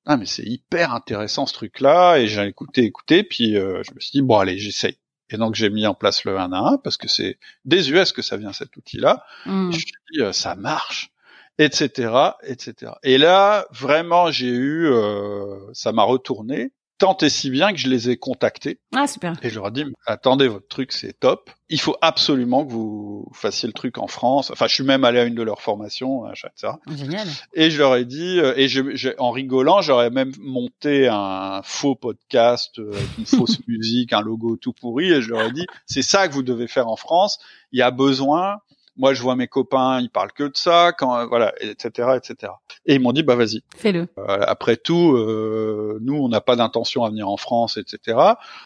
ah mais c'est hyper intéressant ce truc-là. Et j'ai écouté, écouté, puis euh, je me suis dit, bon allez, j'essaye. Et donc j'ai mis en place le 1 à 1 parce que c'est des US que ça vient cet outil-là. Hmm. Je me suis dit euh, ça marche, etc., etc. Et là vraiment j'ai eu, euh, ça m'a retourné tant et si bien que je les ai contactés. Ah super. Et je leur ai dit attendez votre truc c'est top il faut absolument que vous fassiez le truc en France. Enfin, je suis même allé à une de leurs formations, etc. Génial. Et je leur ai dit, euh, et je, en rigolant, j'aurais même monté un faux podcast euh, une fausse musique, un logo tout pourri, et je leur ai dit, c'est ça que vous devez faire en France. Il y a besoin moi, je vois mes copains, ils parlent que de ça, quand voilà, etc., etc. Et ils m'ont dit, bah vas-y, fais-le. Euh, après tout, euh, nous, on n'a pas d'intention à venir en France, etc.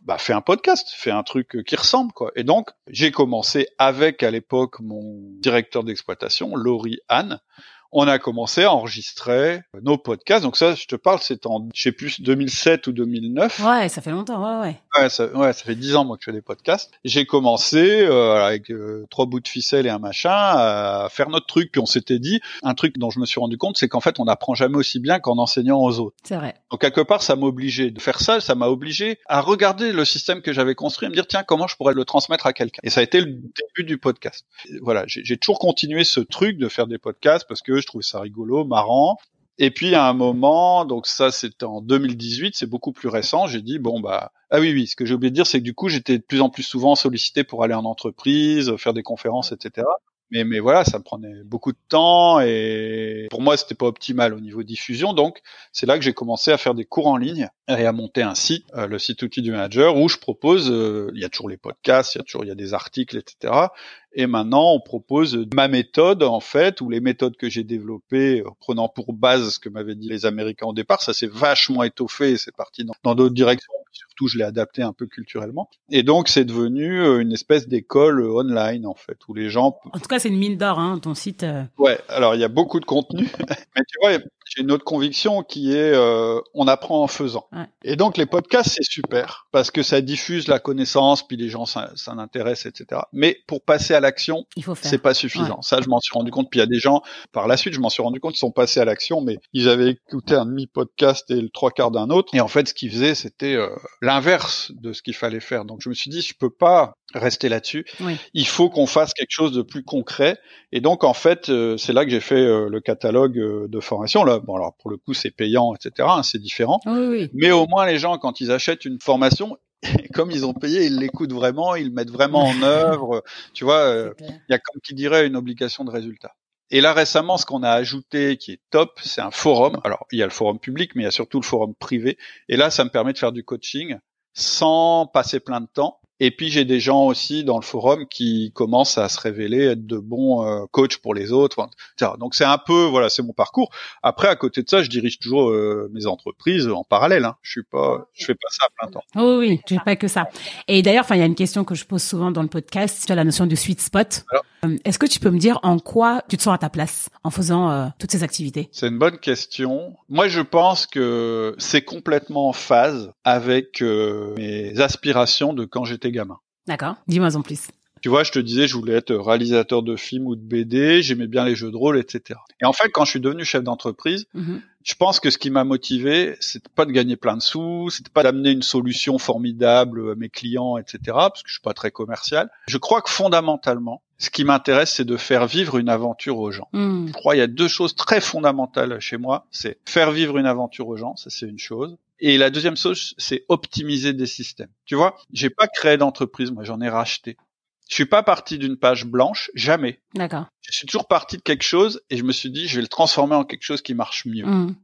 Bah fais un podcast, fais un truc qui ressemble, quoi. Et donc, j'ai commencé avec à l'époque mon directeur d'exploitation, Laurie Anne, on a commencé à enregistrer nos podcasts. Donc ça, je te parle, c'est en, je sais plus, 2007 ou 2009. Ouais, ça fait longtemps, ouais, ouais. Ouais, ça, ouais, ça fait dix ans moi que je fais des podcasts. J'ai commencé euh, avec euh, trois bouts de ficelle et un machin à faire notre truc. Puis on s'était dit un truc dont je me suis rendu compte, c'est qu'en fait, on n'apprend jamais aussi bien qu'en enseignant aux autres. C'est vrai. Donc quelque part, ça m'a obligé de faire ça. Ça m'a obligé à regarder le système que j'avais construit et me dire tiens, comment je pourrais le transmettre à quelqu'un. Et ça a été le début du podcast. Voilà, j'ai toujours continué ce truc de faire des podcasts parce que je trouvais ça rigolo, marrant. Et puis à un moment, donc ça c'était en 2018, c'est beaucoup plus récent, j'ai dit bon bah ah oui oui, ce que j'ai oublié de dire c'est que du coup j'étais de plus en plus souvent sollicité pour aller en entreprise, faire des conférences, etc. Mais, mais voilà, ça me prenait beaucoup de temps et pour moi, c'était pas optimal au niveau diffusion. Donc, c'est là que j'ai commencé à faire des cours en ligne et à monter un site, euh, le site outil du manager, où je propose, euh, il y a toujours les podcasts, il y a toujours il y a des articles, etc. Et maintenant, on propose ma méthode, en fait, ou les méthodes que j'ai développées, prenant pour base ce que m'avaient dit les Américains au départ. Ça s'est vachement étoffé, c'est parti dans d'autres directions surtout je l'ai adapté un peu culturellement. Et donc c'est devenu euh, une espèce d'école euh, online en fait, où les gens. En tout cas, c'est une mine d'or, hein, ton site. Euh. Ouais. Alors il y a beaucoup de contenu, mais tu vois, j'ai une autre conviction qui est euh, on apprend en faisant. Ouais. Et donc les podcasts c'est super parce que ça diffuse la connaissance, puis les gens ça, ça intéresse, etc. Mais pour passer à l'action, c'est pas suffisant. Ça je m'en suis rendu compte. Puis il y a des gens par la suite je m'en suis rendu compte ils sont passés à l'action, mais ils avaient écouté un demi podcast et le trois quarts d'un autre. Et en fait ce qu'ils faisaient c'était euh, l'inverse de ce qu'il fallait faire. Donc je me suis dit je peux pas rester là-dessus. Oui. Il faut qu'on fasse quelque chose de plus concret. Et donc en fait, euh, c'est là que j'ai fait euh, le catalogue euh, de formation. Là, bon alors pour le coup c'est payant, etc. hein, c'est différent. Oui, oui. Mais au moins les gens quand ils achètent une formation, comme ils ont payé, ils l'écoutent vraiment, ils le mettent vraiment en œuvre. Tu vois, euh, il y a comme qui dirait une obligation de résultat. Et là récemment, ce qu'on a ajouté qui est top, c'est un forum. Alors il y a le forum public, mais il y a surtout le forum privé. Et là, ça me permet de faire du coaching sans passer plein de temps. Et puis j'ai des gens aussi dans le forum qui commencent à se révéler être de bons euh, coachs pour les autres. etc. Donc c'est un peu voilà, c'est mon parcours. Après à côté de ça, je dirige toujours euh, mes entreprises en parallèle. Hein. Je suis pas, je fais pas ça à plein temps. Oh oui, oui, j'ai pas que ça. Et d'ailleurs, enfin, il y a une question que je pose souvent dans le podcast sur la notion du sweet spot. Euh, Est-ce que tu peux me dire en quoi tu te sens à ta place en faisant euh, toutes ces activités? C'est une bonne question. Moi, je pense que c'est complètement en phase avec mes aspirations de quand j'étais gamin. D'accord. Dis-moi en plus. Tu vois, je te disais, je voulais être réalisateur de films ou de BD, j'aimais bien les jeux de rôle, etc. Et en fait, quand je suis devenu chef d'entreprise, Mhm. je pense que ce qui m'a motivé, c'était pas de gagner plein de sous, c'était pas d'amener une solution formidable à mes clients, etc. Parce que je suis pas très commercial. Je crois que fondamentalement, ce qui m'intéresse, c'est de faire vivre une aventure aux gens. Hmm. Je crois qu'il y a deux choses très fondamentales chez moi. C'est faire vivre une aventure aux gens, ça c'est une chose. Et la deuxième chose, c'est optimiser des systèmes. Tu vois, j'ai pas créé d'entreprise, moi j'en ai racheté. Je suis pas parti d'une page blanche, jamais. D'accord. Je suis toujours parti de quelque chose et je me suis dit, je vais le transformer en quelque chose qui marche mieux. Hmm.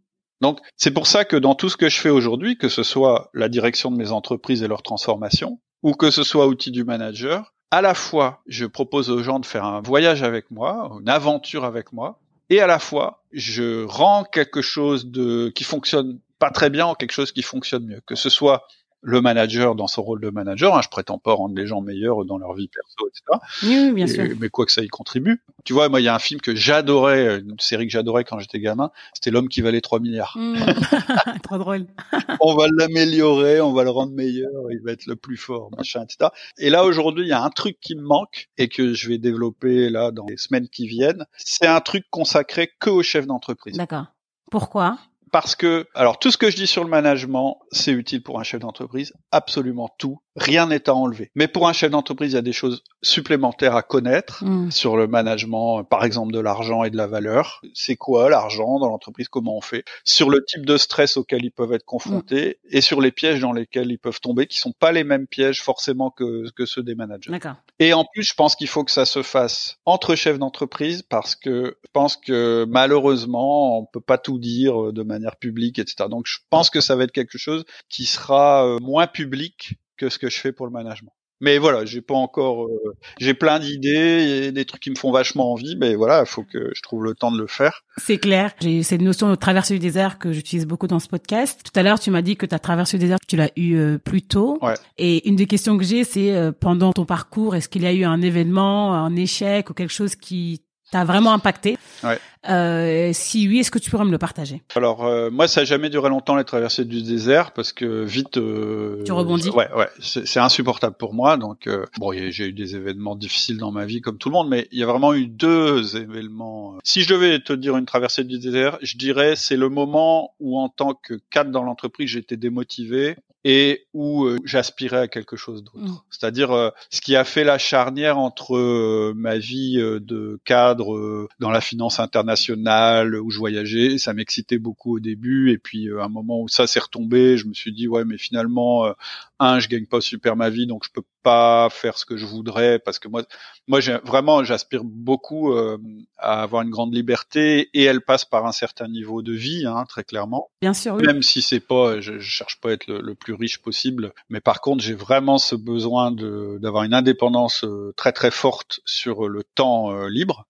Donc, c'est pour ça que dans tout ce que je fais aujourd'hui, que ce soit la direction de mes entreprises et leur transformation, ou que ce soit outil du manager, à la fois, je propose aux gens de faire un voyage avec moi, une aventure avec moi, et à la fois, je rends quelque chose de, qui fonctionne pas très bien en quelque chose qui fonctionne mieux. Que ce soit le manager dans son rôle de manager, hein, je prétends pas rendre les gens meilleurs dans leur vie perso, etc. Oui, bien Et- sûr. mais quoi que ça y contribue. Tu vois, moi, il y a un film que j'adorais, une série que j'adorais quand j'étais gamin, c'était L'homme qui valait 3 milliards. Hmm. Trop drôle. on va l'améliorer, on va le rendre meilleur, il va être le plus fort, machin, etc. Et là, aujourd'hui, il y a un truc qui me manque et que je vais développer là dans les semaines qui viennent. C'est un truc consacré que aux chefs d'entreprise. D'accord. Pourquoi? Parce que, alors, tout ce que je dis sur le management, c'est utile pour un chef d'entreprise. Absolument tout. Rien n'est à enlever. Mais pour un chef d'entreprise, il y a des choses supplémentaires à connaître Hmm. sur le management, par exemple, de l'argent et de la valeur. C'est quoi l'argent dans l'entreprise? Comment on fait? Sur le type de stress auquel ils peuvent être confrontés et sur les pièges dans lesquels ils peuvent tomber, qui sont pas les mêmes pièges forcément que, que ceux des managers. D'accord. Et en plus, je pense qu'il faut que ça se fasse entre chefs d'entreprise parce que je pense que malheureusement, on peut pas tout dire euh, de manière publique, etc. Donc, je pense que ça va être quelque chose qui sera euh, moins public que ce que je fais pour le management. Mais voilà, j'ai pas encore, euh, j'ai plein d'idées et des trucs qui me font vachement envie, mais voilà, il faut que je trouve le temps de le faire. C'est clair. J'ai cette notion de traversée du désert que j'utilise beaucoup dans ce podcast. Tout à l'heure, tu m'as dit que ta traversée du désert, tu l'as eu euh, plus tôt. Ouais. Et une des questions que j'ai, c'est euh, pendant ton parcours, est-ce qu'il y a eu un événement, un échec ou quelque chose qui t'a vraiment impacté? Ouais. Euh, Si oui, est-ce que tu pourrais me le partager? Alors euh, moi, ça a jamais duré longtemps les traversées du désert parce que vite. euh, Tu rebondis? Ouais, ouais, c'est insupportable pour moi. Donc bon, j'ai eu des événements difficiles dans ma vie comme tout le monde, mais il y a vraiment eu deux événements. Si je devais te dire une traversée du désert, je dirais c'est le moment où en tant que cadre dans l'entreprise, j'étais démotivé et où j'aspirais à quelque chose d'autre. Mm. C'est-à-dire ce qui a fait la charnière entre ma vie de cadre dans la finance internationale où je voyageais, ça m'excitait beaucoup au début et puis euh, à un moment où ça s'est retombé, je me suis dit ouais mais finalement euh, un je gagne pas super ma vie donc je peux pas faire ce que je voudrais parce que moi moi j'ai vraiment j'aspire beaucoup euh, à avoir une grande liberté et elle passe par un certain niveau de vie hein, très clairement Bien sûr, oui. même si c'est pas, je, je cherche pas à être le, le plus riche possible, mais par contre j'ai vraiment ce besoin de d'avoir une indépendance euh, très très forte sur le temps euh, libre.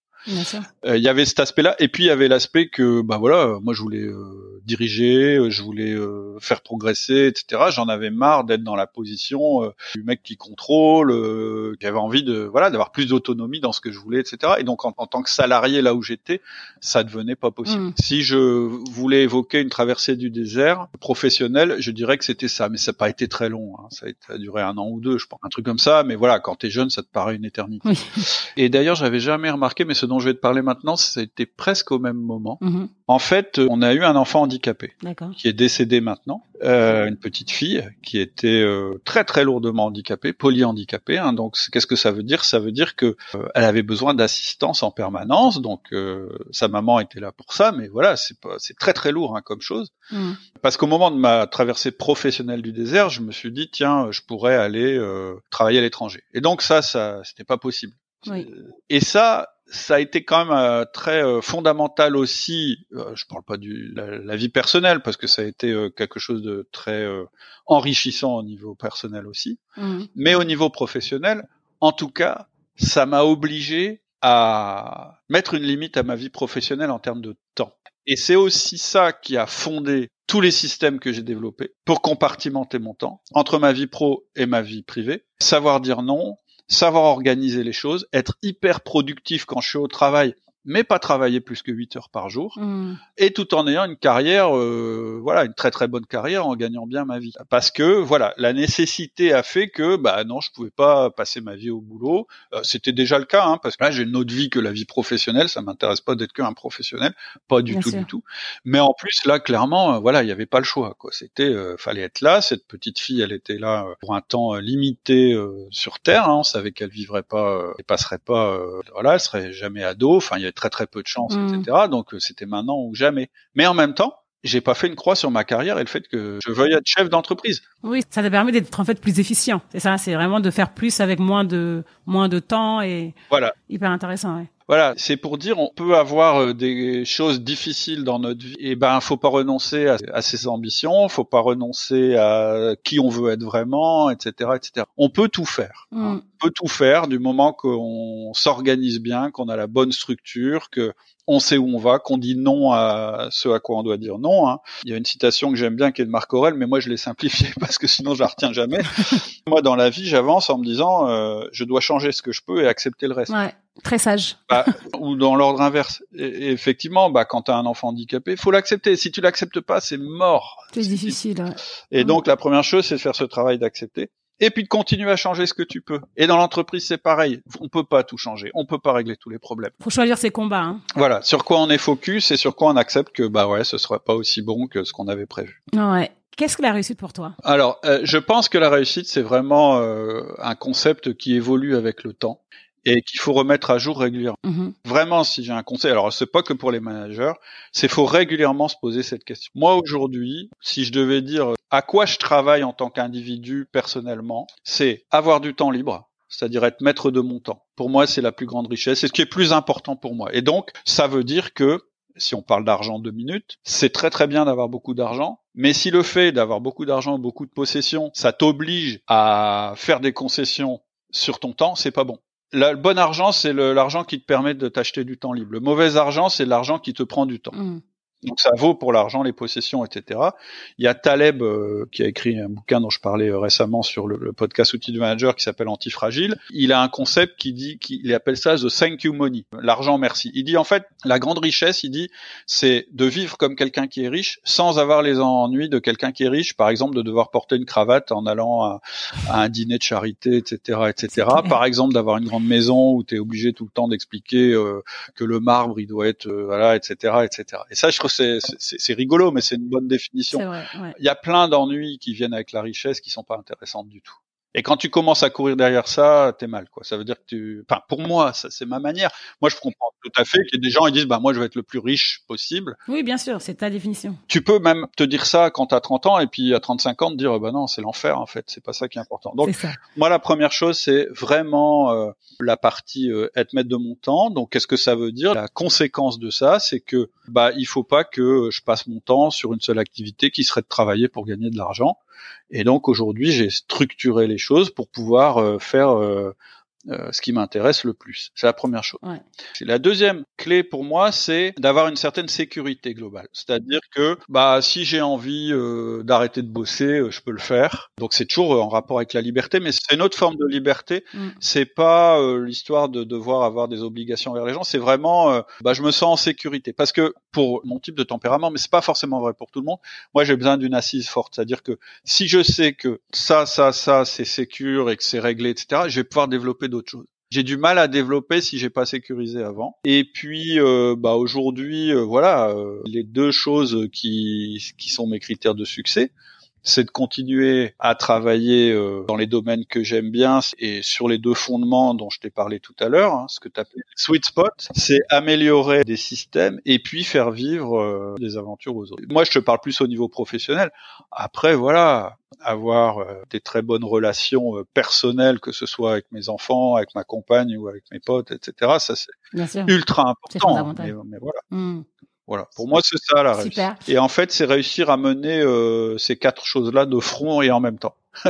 Euh, Il y avait cet aspect-là, et puis il y avait l'aspect que bah voilà, moi je voulais euh, diriger, je voulais faire progresser, etc. J'en avais marre d'être dans la position du mec qui contrôle, qui avait envie de voilà d'avoir plus d'autonomie dans ce que je voulais, etc. Et donc en, tant que salarié là où j'étais, ça devenait pas possible. Mm. Si je voulais évoquer une traversée du désert professionnelle, je dirais que c'était ça, mais ça n'a pas été très long. Hein. Ça, a duré un an ou deux, je pense, un truc comme ça. Mais voilà, quand t'es jeune, ça te paraît une éternité. Et d'ailleurs, j'avais jamais remarqué, mais ce dont je vais te parler maintenant, c'était presque au même moment. Mm-hmm. En fait, on a eu un enfant handicapé qui est décédé maintenant, euh, une petite fille qui était euh, très très lourdement handicapée, polyhandicapée. Hein. Donc, qu'est-ce que ça veut dire? Ça veut dire que euh, elle avait besoin d'assistance en permanence. Donc, euh, sa maman était là pour ça, mais voilà, c'est c'est très très lourd hein, comme chose. Mm. Parce qu'au moment de ma traversée professionnelle du désert, je me suis dit tiens, je pourrais aller travailler à l'étranger. Et donc ça, ça, c'était pas possible. Et ça, ça a été quand même euh, très euh, fondamental aussi. Euh, je parle pas du la, vie personnelle parce que ça a été quelque chose de très enrichissant au niveau personnel aussi, mmh. mais au niveau professionnel, en tout cas, ça m'a obligé à mettre une limite à ma vie professionnelle en termes de temps. Et c'est aussi ça qui a fondé tous les systèmes que j'ai développés pour compartimenter mon temps entre ma vie pro et ma vie privée, savoir dire non, savoir organiser les choses, être hyper productif quand je suis au travail mais pas travailler plus que 8 heures par jour, mmh. et tout en ayant une carrière, euh, voilà, une très très bonne carrière en gagnant bien ma vie. Parce que voilà, la nécessité a fait que bah non, je pouvais pas passer ma vie au boulot. Euh, c'était déjà le cas, hein, parce que là j'ai une autre vie que la vie professionnelle. Ça m'intéresse pas d'être qu'un professionnel, pas du tout du tout. Mais en plus là, clairement, euh, voilà, il y avait pas le choix. Quoi, c'était fallait être là. Cette petite fille, elle était là pour un temps limité sur Terre. Hein, on savait qu'elle vivrait pas, elle passerait pas, voilà, elle serait jamais ado. Enfin, il y a très très peu de chance, mmh. etc. Donc euh, c'était maintenant ou jamais. Mais en même temps, j'ai pas fait une croix sur ma carrière et le fait que je veuille être chef d'entreprise. Oui, ça te permet d'être en fait plus efficient. C'est ça, c'est vraiment de faire plus avec moins de moins de temps et voilà. Hyper intéressant, ouais. Voilà, c'est pour dire on peut avoir euh, des choses difficiles dans notre vie et ben faut pas renoncer à, ses ambitions, faut pas renoncer à qui on veut être vraiment, etc., etc. On peut tout faire. Mm. On peut tout faire du moment qu'on s'organise bien, qu'on a la bonne structure, que on sait où on va, qu'on dit non à ce à quoi on doit dire non. Hein. Il y a une citation que j'aime bien qui est de Marc Aurel, mais moi je l'ai simplifiée parce que sinon je la retiens jamais. moi dans la vie j'avance en me disant euh, je dois changer ce que je peux et accepter le reste. Ouais, très sage. Bah, ou dans l'ordre inverse. Et, effectivement, bah quand tu as un enfant handicapé, faut l'accepter. Si tu l'acceptes pas, c'est mort. C'est difficile. Ouais. Et donc la première chose c'est de faire ce travail d'accepter et puis de continuer à changer ce que tu peux. Et dans l'entreprise, c'est pareil. On peut pas tout changer. On peut pas régler tous les problèmes. Faut choisir ses combats. Hein. Voilà. Sur quoi on est focus et sur quoi on accepte que bah ouais, ce sera pas aussi bon que ce qu'on avait prévu. Ouais. Qu'est-ce que la réussite pour toi? Alors, euh, je pense que la réussite, c'est vraiment euh, un concept qui évolue avec le temps et qu'il faut remettre à jour régulièrement. Mm-hmm. Vraiment, si j'ai un conseil, alors c'est pas que pour les managers, c'est faut régulièrement se poser cette question. Moi aujourd'hui, si je devais dire à quoi je travaille en tant qu'individu personnellement, c'est avoir du temps libre, c'est-à-dire être maître de mon temps. Pour moi, c'est la plus grande richesse, c'est ce qui est plus important pour moi. Et donc, ça veut dire que si on parle d'argent deux minutes, c'est très très bien d'avoir beaucoup d'argent, mais si le fait d'avoir beaucoup d'argent, beaucoup de possessions, ça t'oblige à faire des concessions sur ton temps, c'est pas bon le bon argent, c'est l'argent qui te permet de t'acheter du temps libre. Le mauvais argent, c'est l'argent qui te prend du temps. Mmh. Donc ça vaut pour l'argent, les possessions, etc. Il y a Taleb euh, qui a écrit un bouquin dont je parlais euh, récemment sur le, podcast outil du manager qui s'appelle Antifragile. Il a un concept qui dit qu'il appelle ça the thank you money, l'argent merci. Il dit en fait la grande richesse, il dit c'est de vivre comme quelqu'un qui est riche sans avoir les ennuis de quelqu'un qui est riche, par exemple de devoir porter une cravate en allant à, un dîner de charité, etc., etc. Par exemple d'avoir une grande maison où tu es obligé tout le temps d'expliquer euh, que le marbre il doit être voilà, etc., etc. Et ça je trouve c'est rigolo, mais c'est une bonne définition. Il y a plein d'ennuis qui viennent avec la richesse qui sont pas intéressantes du tout. Et quand tu commences à courir derrière ça, t'es mal, quoi. Ça veut dire que tu, enfin, pour moi, ça, c'est ma manière. Moi, je comprends tout à fait qu'il y ait des gens qui disent, bah, moi, je vais être le plus riche possible. Oui, bien sûr, c'est ta définition. Tu peux même te dire ça quand t'as 30 ans et puis à 35 ans te dire, bah non, c'est l'enfer, en fait. C'est pas ça qui est important. Donc, moi, la première chose, c'est vraiment euh, la partie euh, être maître de mon temps. Donc, qu'est-ce que ça veut dire? La conséquence de ça, c'est que, bah, il faut pas que je passe mon temps sur une seule activité qui serait de travailler pour gagner de l'argent. Et donc aujourd'hui, j'ai structuré les choses pour pouvoir euh, faire euh, ce qui m'intéresse le plus. C'est la première chose. Ouais. La deuxième clé pour moi, c'est d'avoir une certaine sécurité globale. C'est-à-dire que bah si j'ai envie euh, d'arrêter de bosser, euh, je peux le faire. Donc c'est toujours euh, en rapport avec la liberté, mais c'est une autre forme de liberté. Mm. C'est pas euh, l'histoire de devoir avoir des obligations envers les gens. C'est vraiment, bah je me sens en sécurité. Parce que pour mon type de tempérament, mais c'est pas forcément vrai pour tout le monde. Moi, j'ai besoin d'une assise forte. C'est-à-dire que si je sais que ça, ça, ça, c'est sécure et que c'est réglé, etc., je vais pouvoir développer d'autres choses. J'ai du mal à développer si j'ai pas sécurisé avant. Et puis, euh, bah aujourd'hui, euh, voilà, euh, les deux choses qui qui sont mes critères de succès, c'est de continuer à travailler euh, dans les domaines que j'aime bien et sur les deux fondements dont je t'ai parlé tout à l'heure, hein, ce que tu appelles sweet spot, c'est améliorer des systèmes et puis faire vivre euh, des aventures aux autres. Moi, je te parle plus au niveau professionnel. Après, voilà, avoir euh, des très bonnes relations personnelles, que ce soit avec mes enfants, avec ma compagne ou avec mes potes, etc. Ça, c'est ultra important. Mais, mais voilà, Mm. Voilà. Pour moi, c'est ça la réussite. Super. Et en fait, c'est réussir à mener euh, ces quatre choses-là de front et en même temps.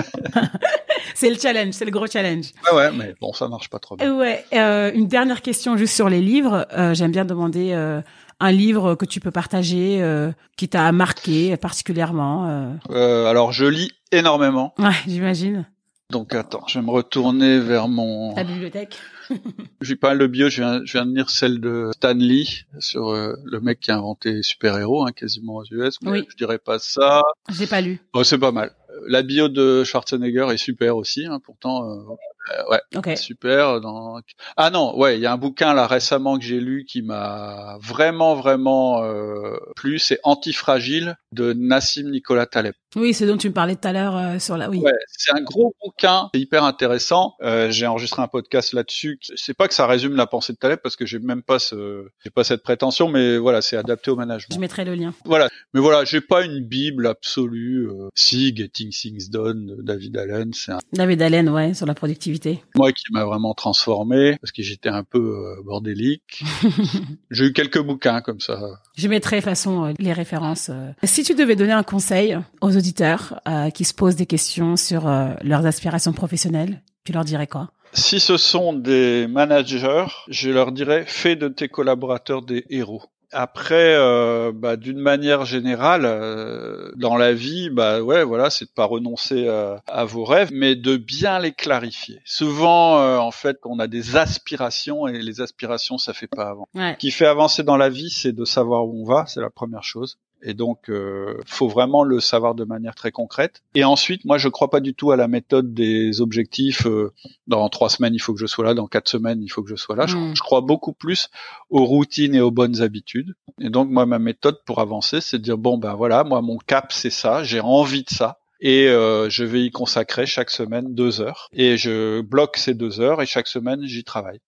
C'est le challenge, c'est le gros challenge. Ouais, ouais, mais bon, ça marche pas trop bien. Ouais. euh, une dernière question juste sur les livres. Euh, J'aime bien demander euh, un livre que tu peux partager, euh, qui t'a marqué particulièrement. Euh, alors, je lis énormément. Ouais, j'imagine. Donc, attends, je vais me retourner vers mon. Ta bibliothèque. J'ai pas de bio. Je viens, je viens de lire celle de Stan Lee sur euh, le mec qui a inventé super-héros, hein, quasiment aux US. Mais Oui. Je dirais pas ça. Je l'ai pas lu. Bon, c'est pas mal. La bio de Schwarzenegger est super aussi. Hein, pourtant, euh, euh, ouais. Ok. Super. Dans... Ah non, ouais, il y a un bouquin là récemment que j'ai lu qui m'a vraiment vraiment euh, plu. C'est Antifragile de Nassim Nicolas Taleb. Oui, ce dont tu me parlais tout à l'heure euh, sur la. Oui. Ouais, c'est un gros bouquin, c'est hyper intéressant. Euh, j'ai enregistré un podcast là-dessus. C'est pas que ça résume la pensée de Taleb parce que j'ai même pas ce, j'ai pas cette prétention, mais voilà, c'est adapté au Je management. mettrai le lien. Voilà, mais voilà, j'ai pas une bible absolue. Euh, si Getting Things Done de David Allen, c'est un David Allen, ouais, sur la productivité. moi qui m'a vraiment transformé parce que j'étais un peu euh, bordélique. j'ai eu quelques bouquins comme ça. Je mettrai de toute façon euh, les références. euh. Si tu devais donner un conseil aux auditeurs euh, qui se posent des questions sur euh, leurs aspirations professionnelles, tu leur dirais quoi? Si ce sont des managers, je leur dirais fais de tes collaborateurs des héros. Après, euh, bah, d'une manière générale, euh, dans la vie, bah ouais, voilà, c'est de pas renoncer à, à vos rêves, mais de bien les clarifier. Souvent, euh, en fait, on a des aspirations et les aspirations, ça fait pas avant. Ouais. Ce qui fait avancer dans la vie, c'est de savoir où on va, c'est la première chose. Et donc, euh, faut vraiment le savoir de manière très concrète. Et ensuite, moi, je crois pas du tout à la méthode des objectifs. euh, dans trois semaines, il faut que je sois là. Dans quatre semaines, il faut que je sois là. Je- Mm. Je, crois beaucoup plus aux routines et aux bonnes habitudes. Et donc, moi, ma méthode pour avancer, c'est de dire bon, ben voilà, moi, mon cap, c'est ça. J'ai envie de ça. Et euh, je vais y consacrer chaque semaine deux heures. Et je bloque ces deux heures et chaque semaine, j'y travaille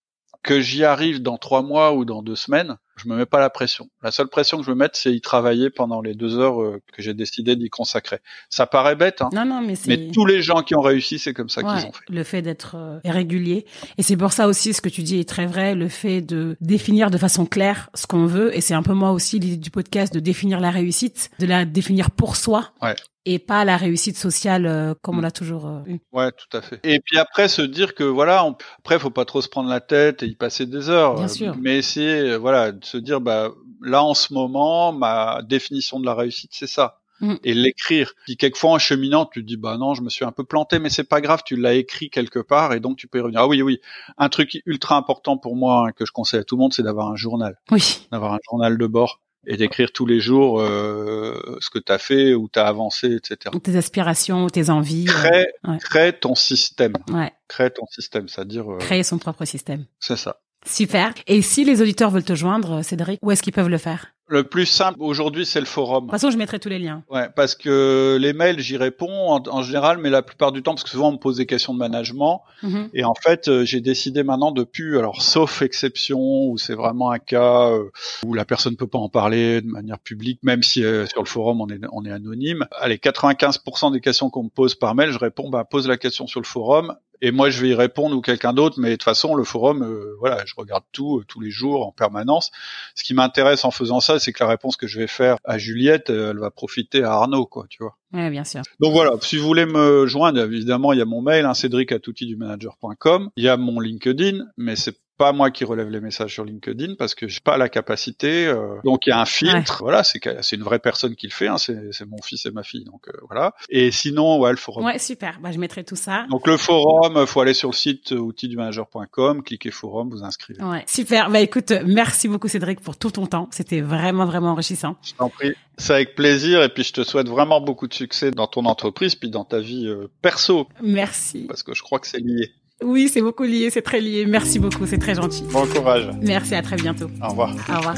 que j'y arrive dans trois mois ou dans deux semaines, je me mets pas la pression. La seule pression que je me mets, c'est y travailler pendant les deux heures euh, que j'ai décidé d'y consacrer. Ça paraît bête, hein, Non, non, mais c'est. mais tous les gens qui ont réussi, c'est comme ça Ouais, qu'ils ont fait. le fait d'être euh, régulier. Et c'est pour ça aussi ce que tu dis est très vrai, le fait de définir de façon claire ce qu'on veut. Et c'est un peu moi aussi l'idée du podcast de définir la réussite, de la définir pour soi. Ouais. Et pas la réussite sociale euh, comme on l'a toujours euh, eu. Ouais, tout à fait. Et puis après, se dire que voilà, on... après, faut pas trop se prendre la tête et y passer des heures. Bien sûr. Mais essayer, voilà, de se dire, bah là en ce moment, ma définition de la réussite, c'est ça. Mm. Et l'écrire. Puis quelquefois en cheminant, tu te dis bah non, je me suis un peu planté, mais c'est pas grave, tu l'as écrit quelque part et donc tu peux y revenir. Ah oui, oui. Un truc ultra important pour moi hein, que je conseille à tout le monde, c'est d'avoir un journal, Oui. d'avoir un journal de bord et d'écrire tous les jours euh, ce que tu as fait, où tu as avancé, etc. Tes aspirations, tes envies. euh, Crée, ouais. crée ton système. ouais. Crée ton système, c'est-à-dire euh, Créer son propre système. c'est ça. Super. Et si les auditeurs veulent te joindre, Cédric, où est-ce qu'ils peuvent le faire? Le plus simple aujourd'hui, c'est le forum. De toute façon, je mettrai tous les liens. Ouais, parce que les mails, j'y réponds en, en général, mais la plupart du temps, parce que souvent on me pose des questions de management, Mhm. et en fait, euh, j'ai décidé maintenant de plus, alors sauf exception où c'est vraiment un cas euh, où la personne peut pas en parler de manière publique, même si euh, sur le forum on est on est anonyme. Allez, 95% des questions qu'on me pose par mail, je réponds, bah pose la question sur le forum. Et moi je vais y répondre ou quelqu'un d'autre. Mais de toute façon, le forum, voilà, je regarde tout tous les jours en permanence. Ce qui m'intéresse en faisant ça, c'est que la réponse que je vais faire à Juliette, elle va profiter à Arnaud, quoi, tu vois. Oui, bien sûr. Donc voilà, si vous voulez me joindre, évidemment, il y a mon mail, hein, cédric@outildumanager.com. Il y a mon LinkedIn, mais c'est pas moi qui relève les messages sur LinkedIn parce que j'ai pas la capacité. Euh, donc il y a un filtre. Voilà, c'est c'est une vraie personne qui le fait. Hein, c'est mon fils et ma fille. Donc euh, voilà. Et sinon, ouais, le forum. Ouais, super. Bah, je mettrai tout ça. Donc le forum, faut aller sur le site outildumanager.com, cliquez forum, vous inscrivez. Ouais, super. Bah écoute, merci beaucoup Cédric pour tout ton temps. C'était vraiment vraiment enrichissant. Je t'en prie. C'est avec plaisir et puis je te souhaite vraiment beaucoup de succès dans ton entreprise puis dans ta vie euh, perso. Merci. Parce que je crois que c'est lié. Oui, c'est beaucoup lié, c'est très lié. Merci beaucoup, c'est très gentil. Bon courage. Merci, à très bientôt. Au revoir. Au revoir.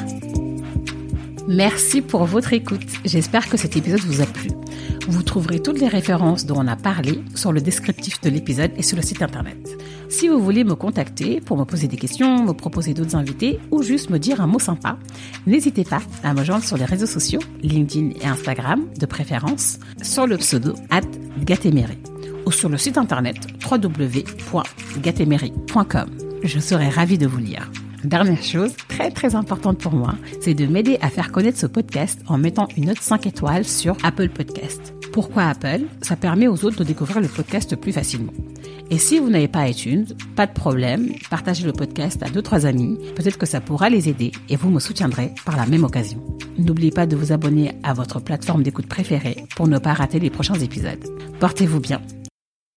Merci pour votre écoute. J'espère que cet épisode vous a plu. Vous trouverez toutes les références dont on a parlé sur le descriptif de l'épisode et sur le site internet. Si vous voulez me contacter pour me poser des questions, me proposer d'autres invités ou juste me dire un mot sympa, n'hésitez pas à me joindre sur les réseaux sociaux, LinkedIn et Instagram de préférence, sur le pseudo at ou sur le site internet www.gatemery.com. Je serai ravie de vous lire. Dernière chose, très très importante pour moi, c'est de m'aider à faire connaître ce podcast en mettant une note 5 étoiles sur Apple Podcast. Pourquoi Apple? Ça permet aux autres de découvrir le podcast plus facilement. Et si vous n'avez pas iTunes, pas de problème, partagez le podcast à deux trois amis, peut-être que ça pourra les aider et vous me soutiendrez par la même occasion. N'oubliez pas de vous abonner à votre plateforme d'écoute préférée pour ne pas rater les prochains épisodes. Portez-vous bien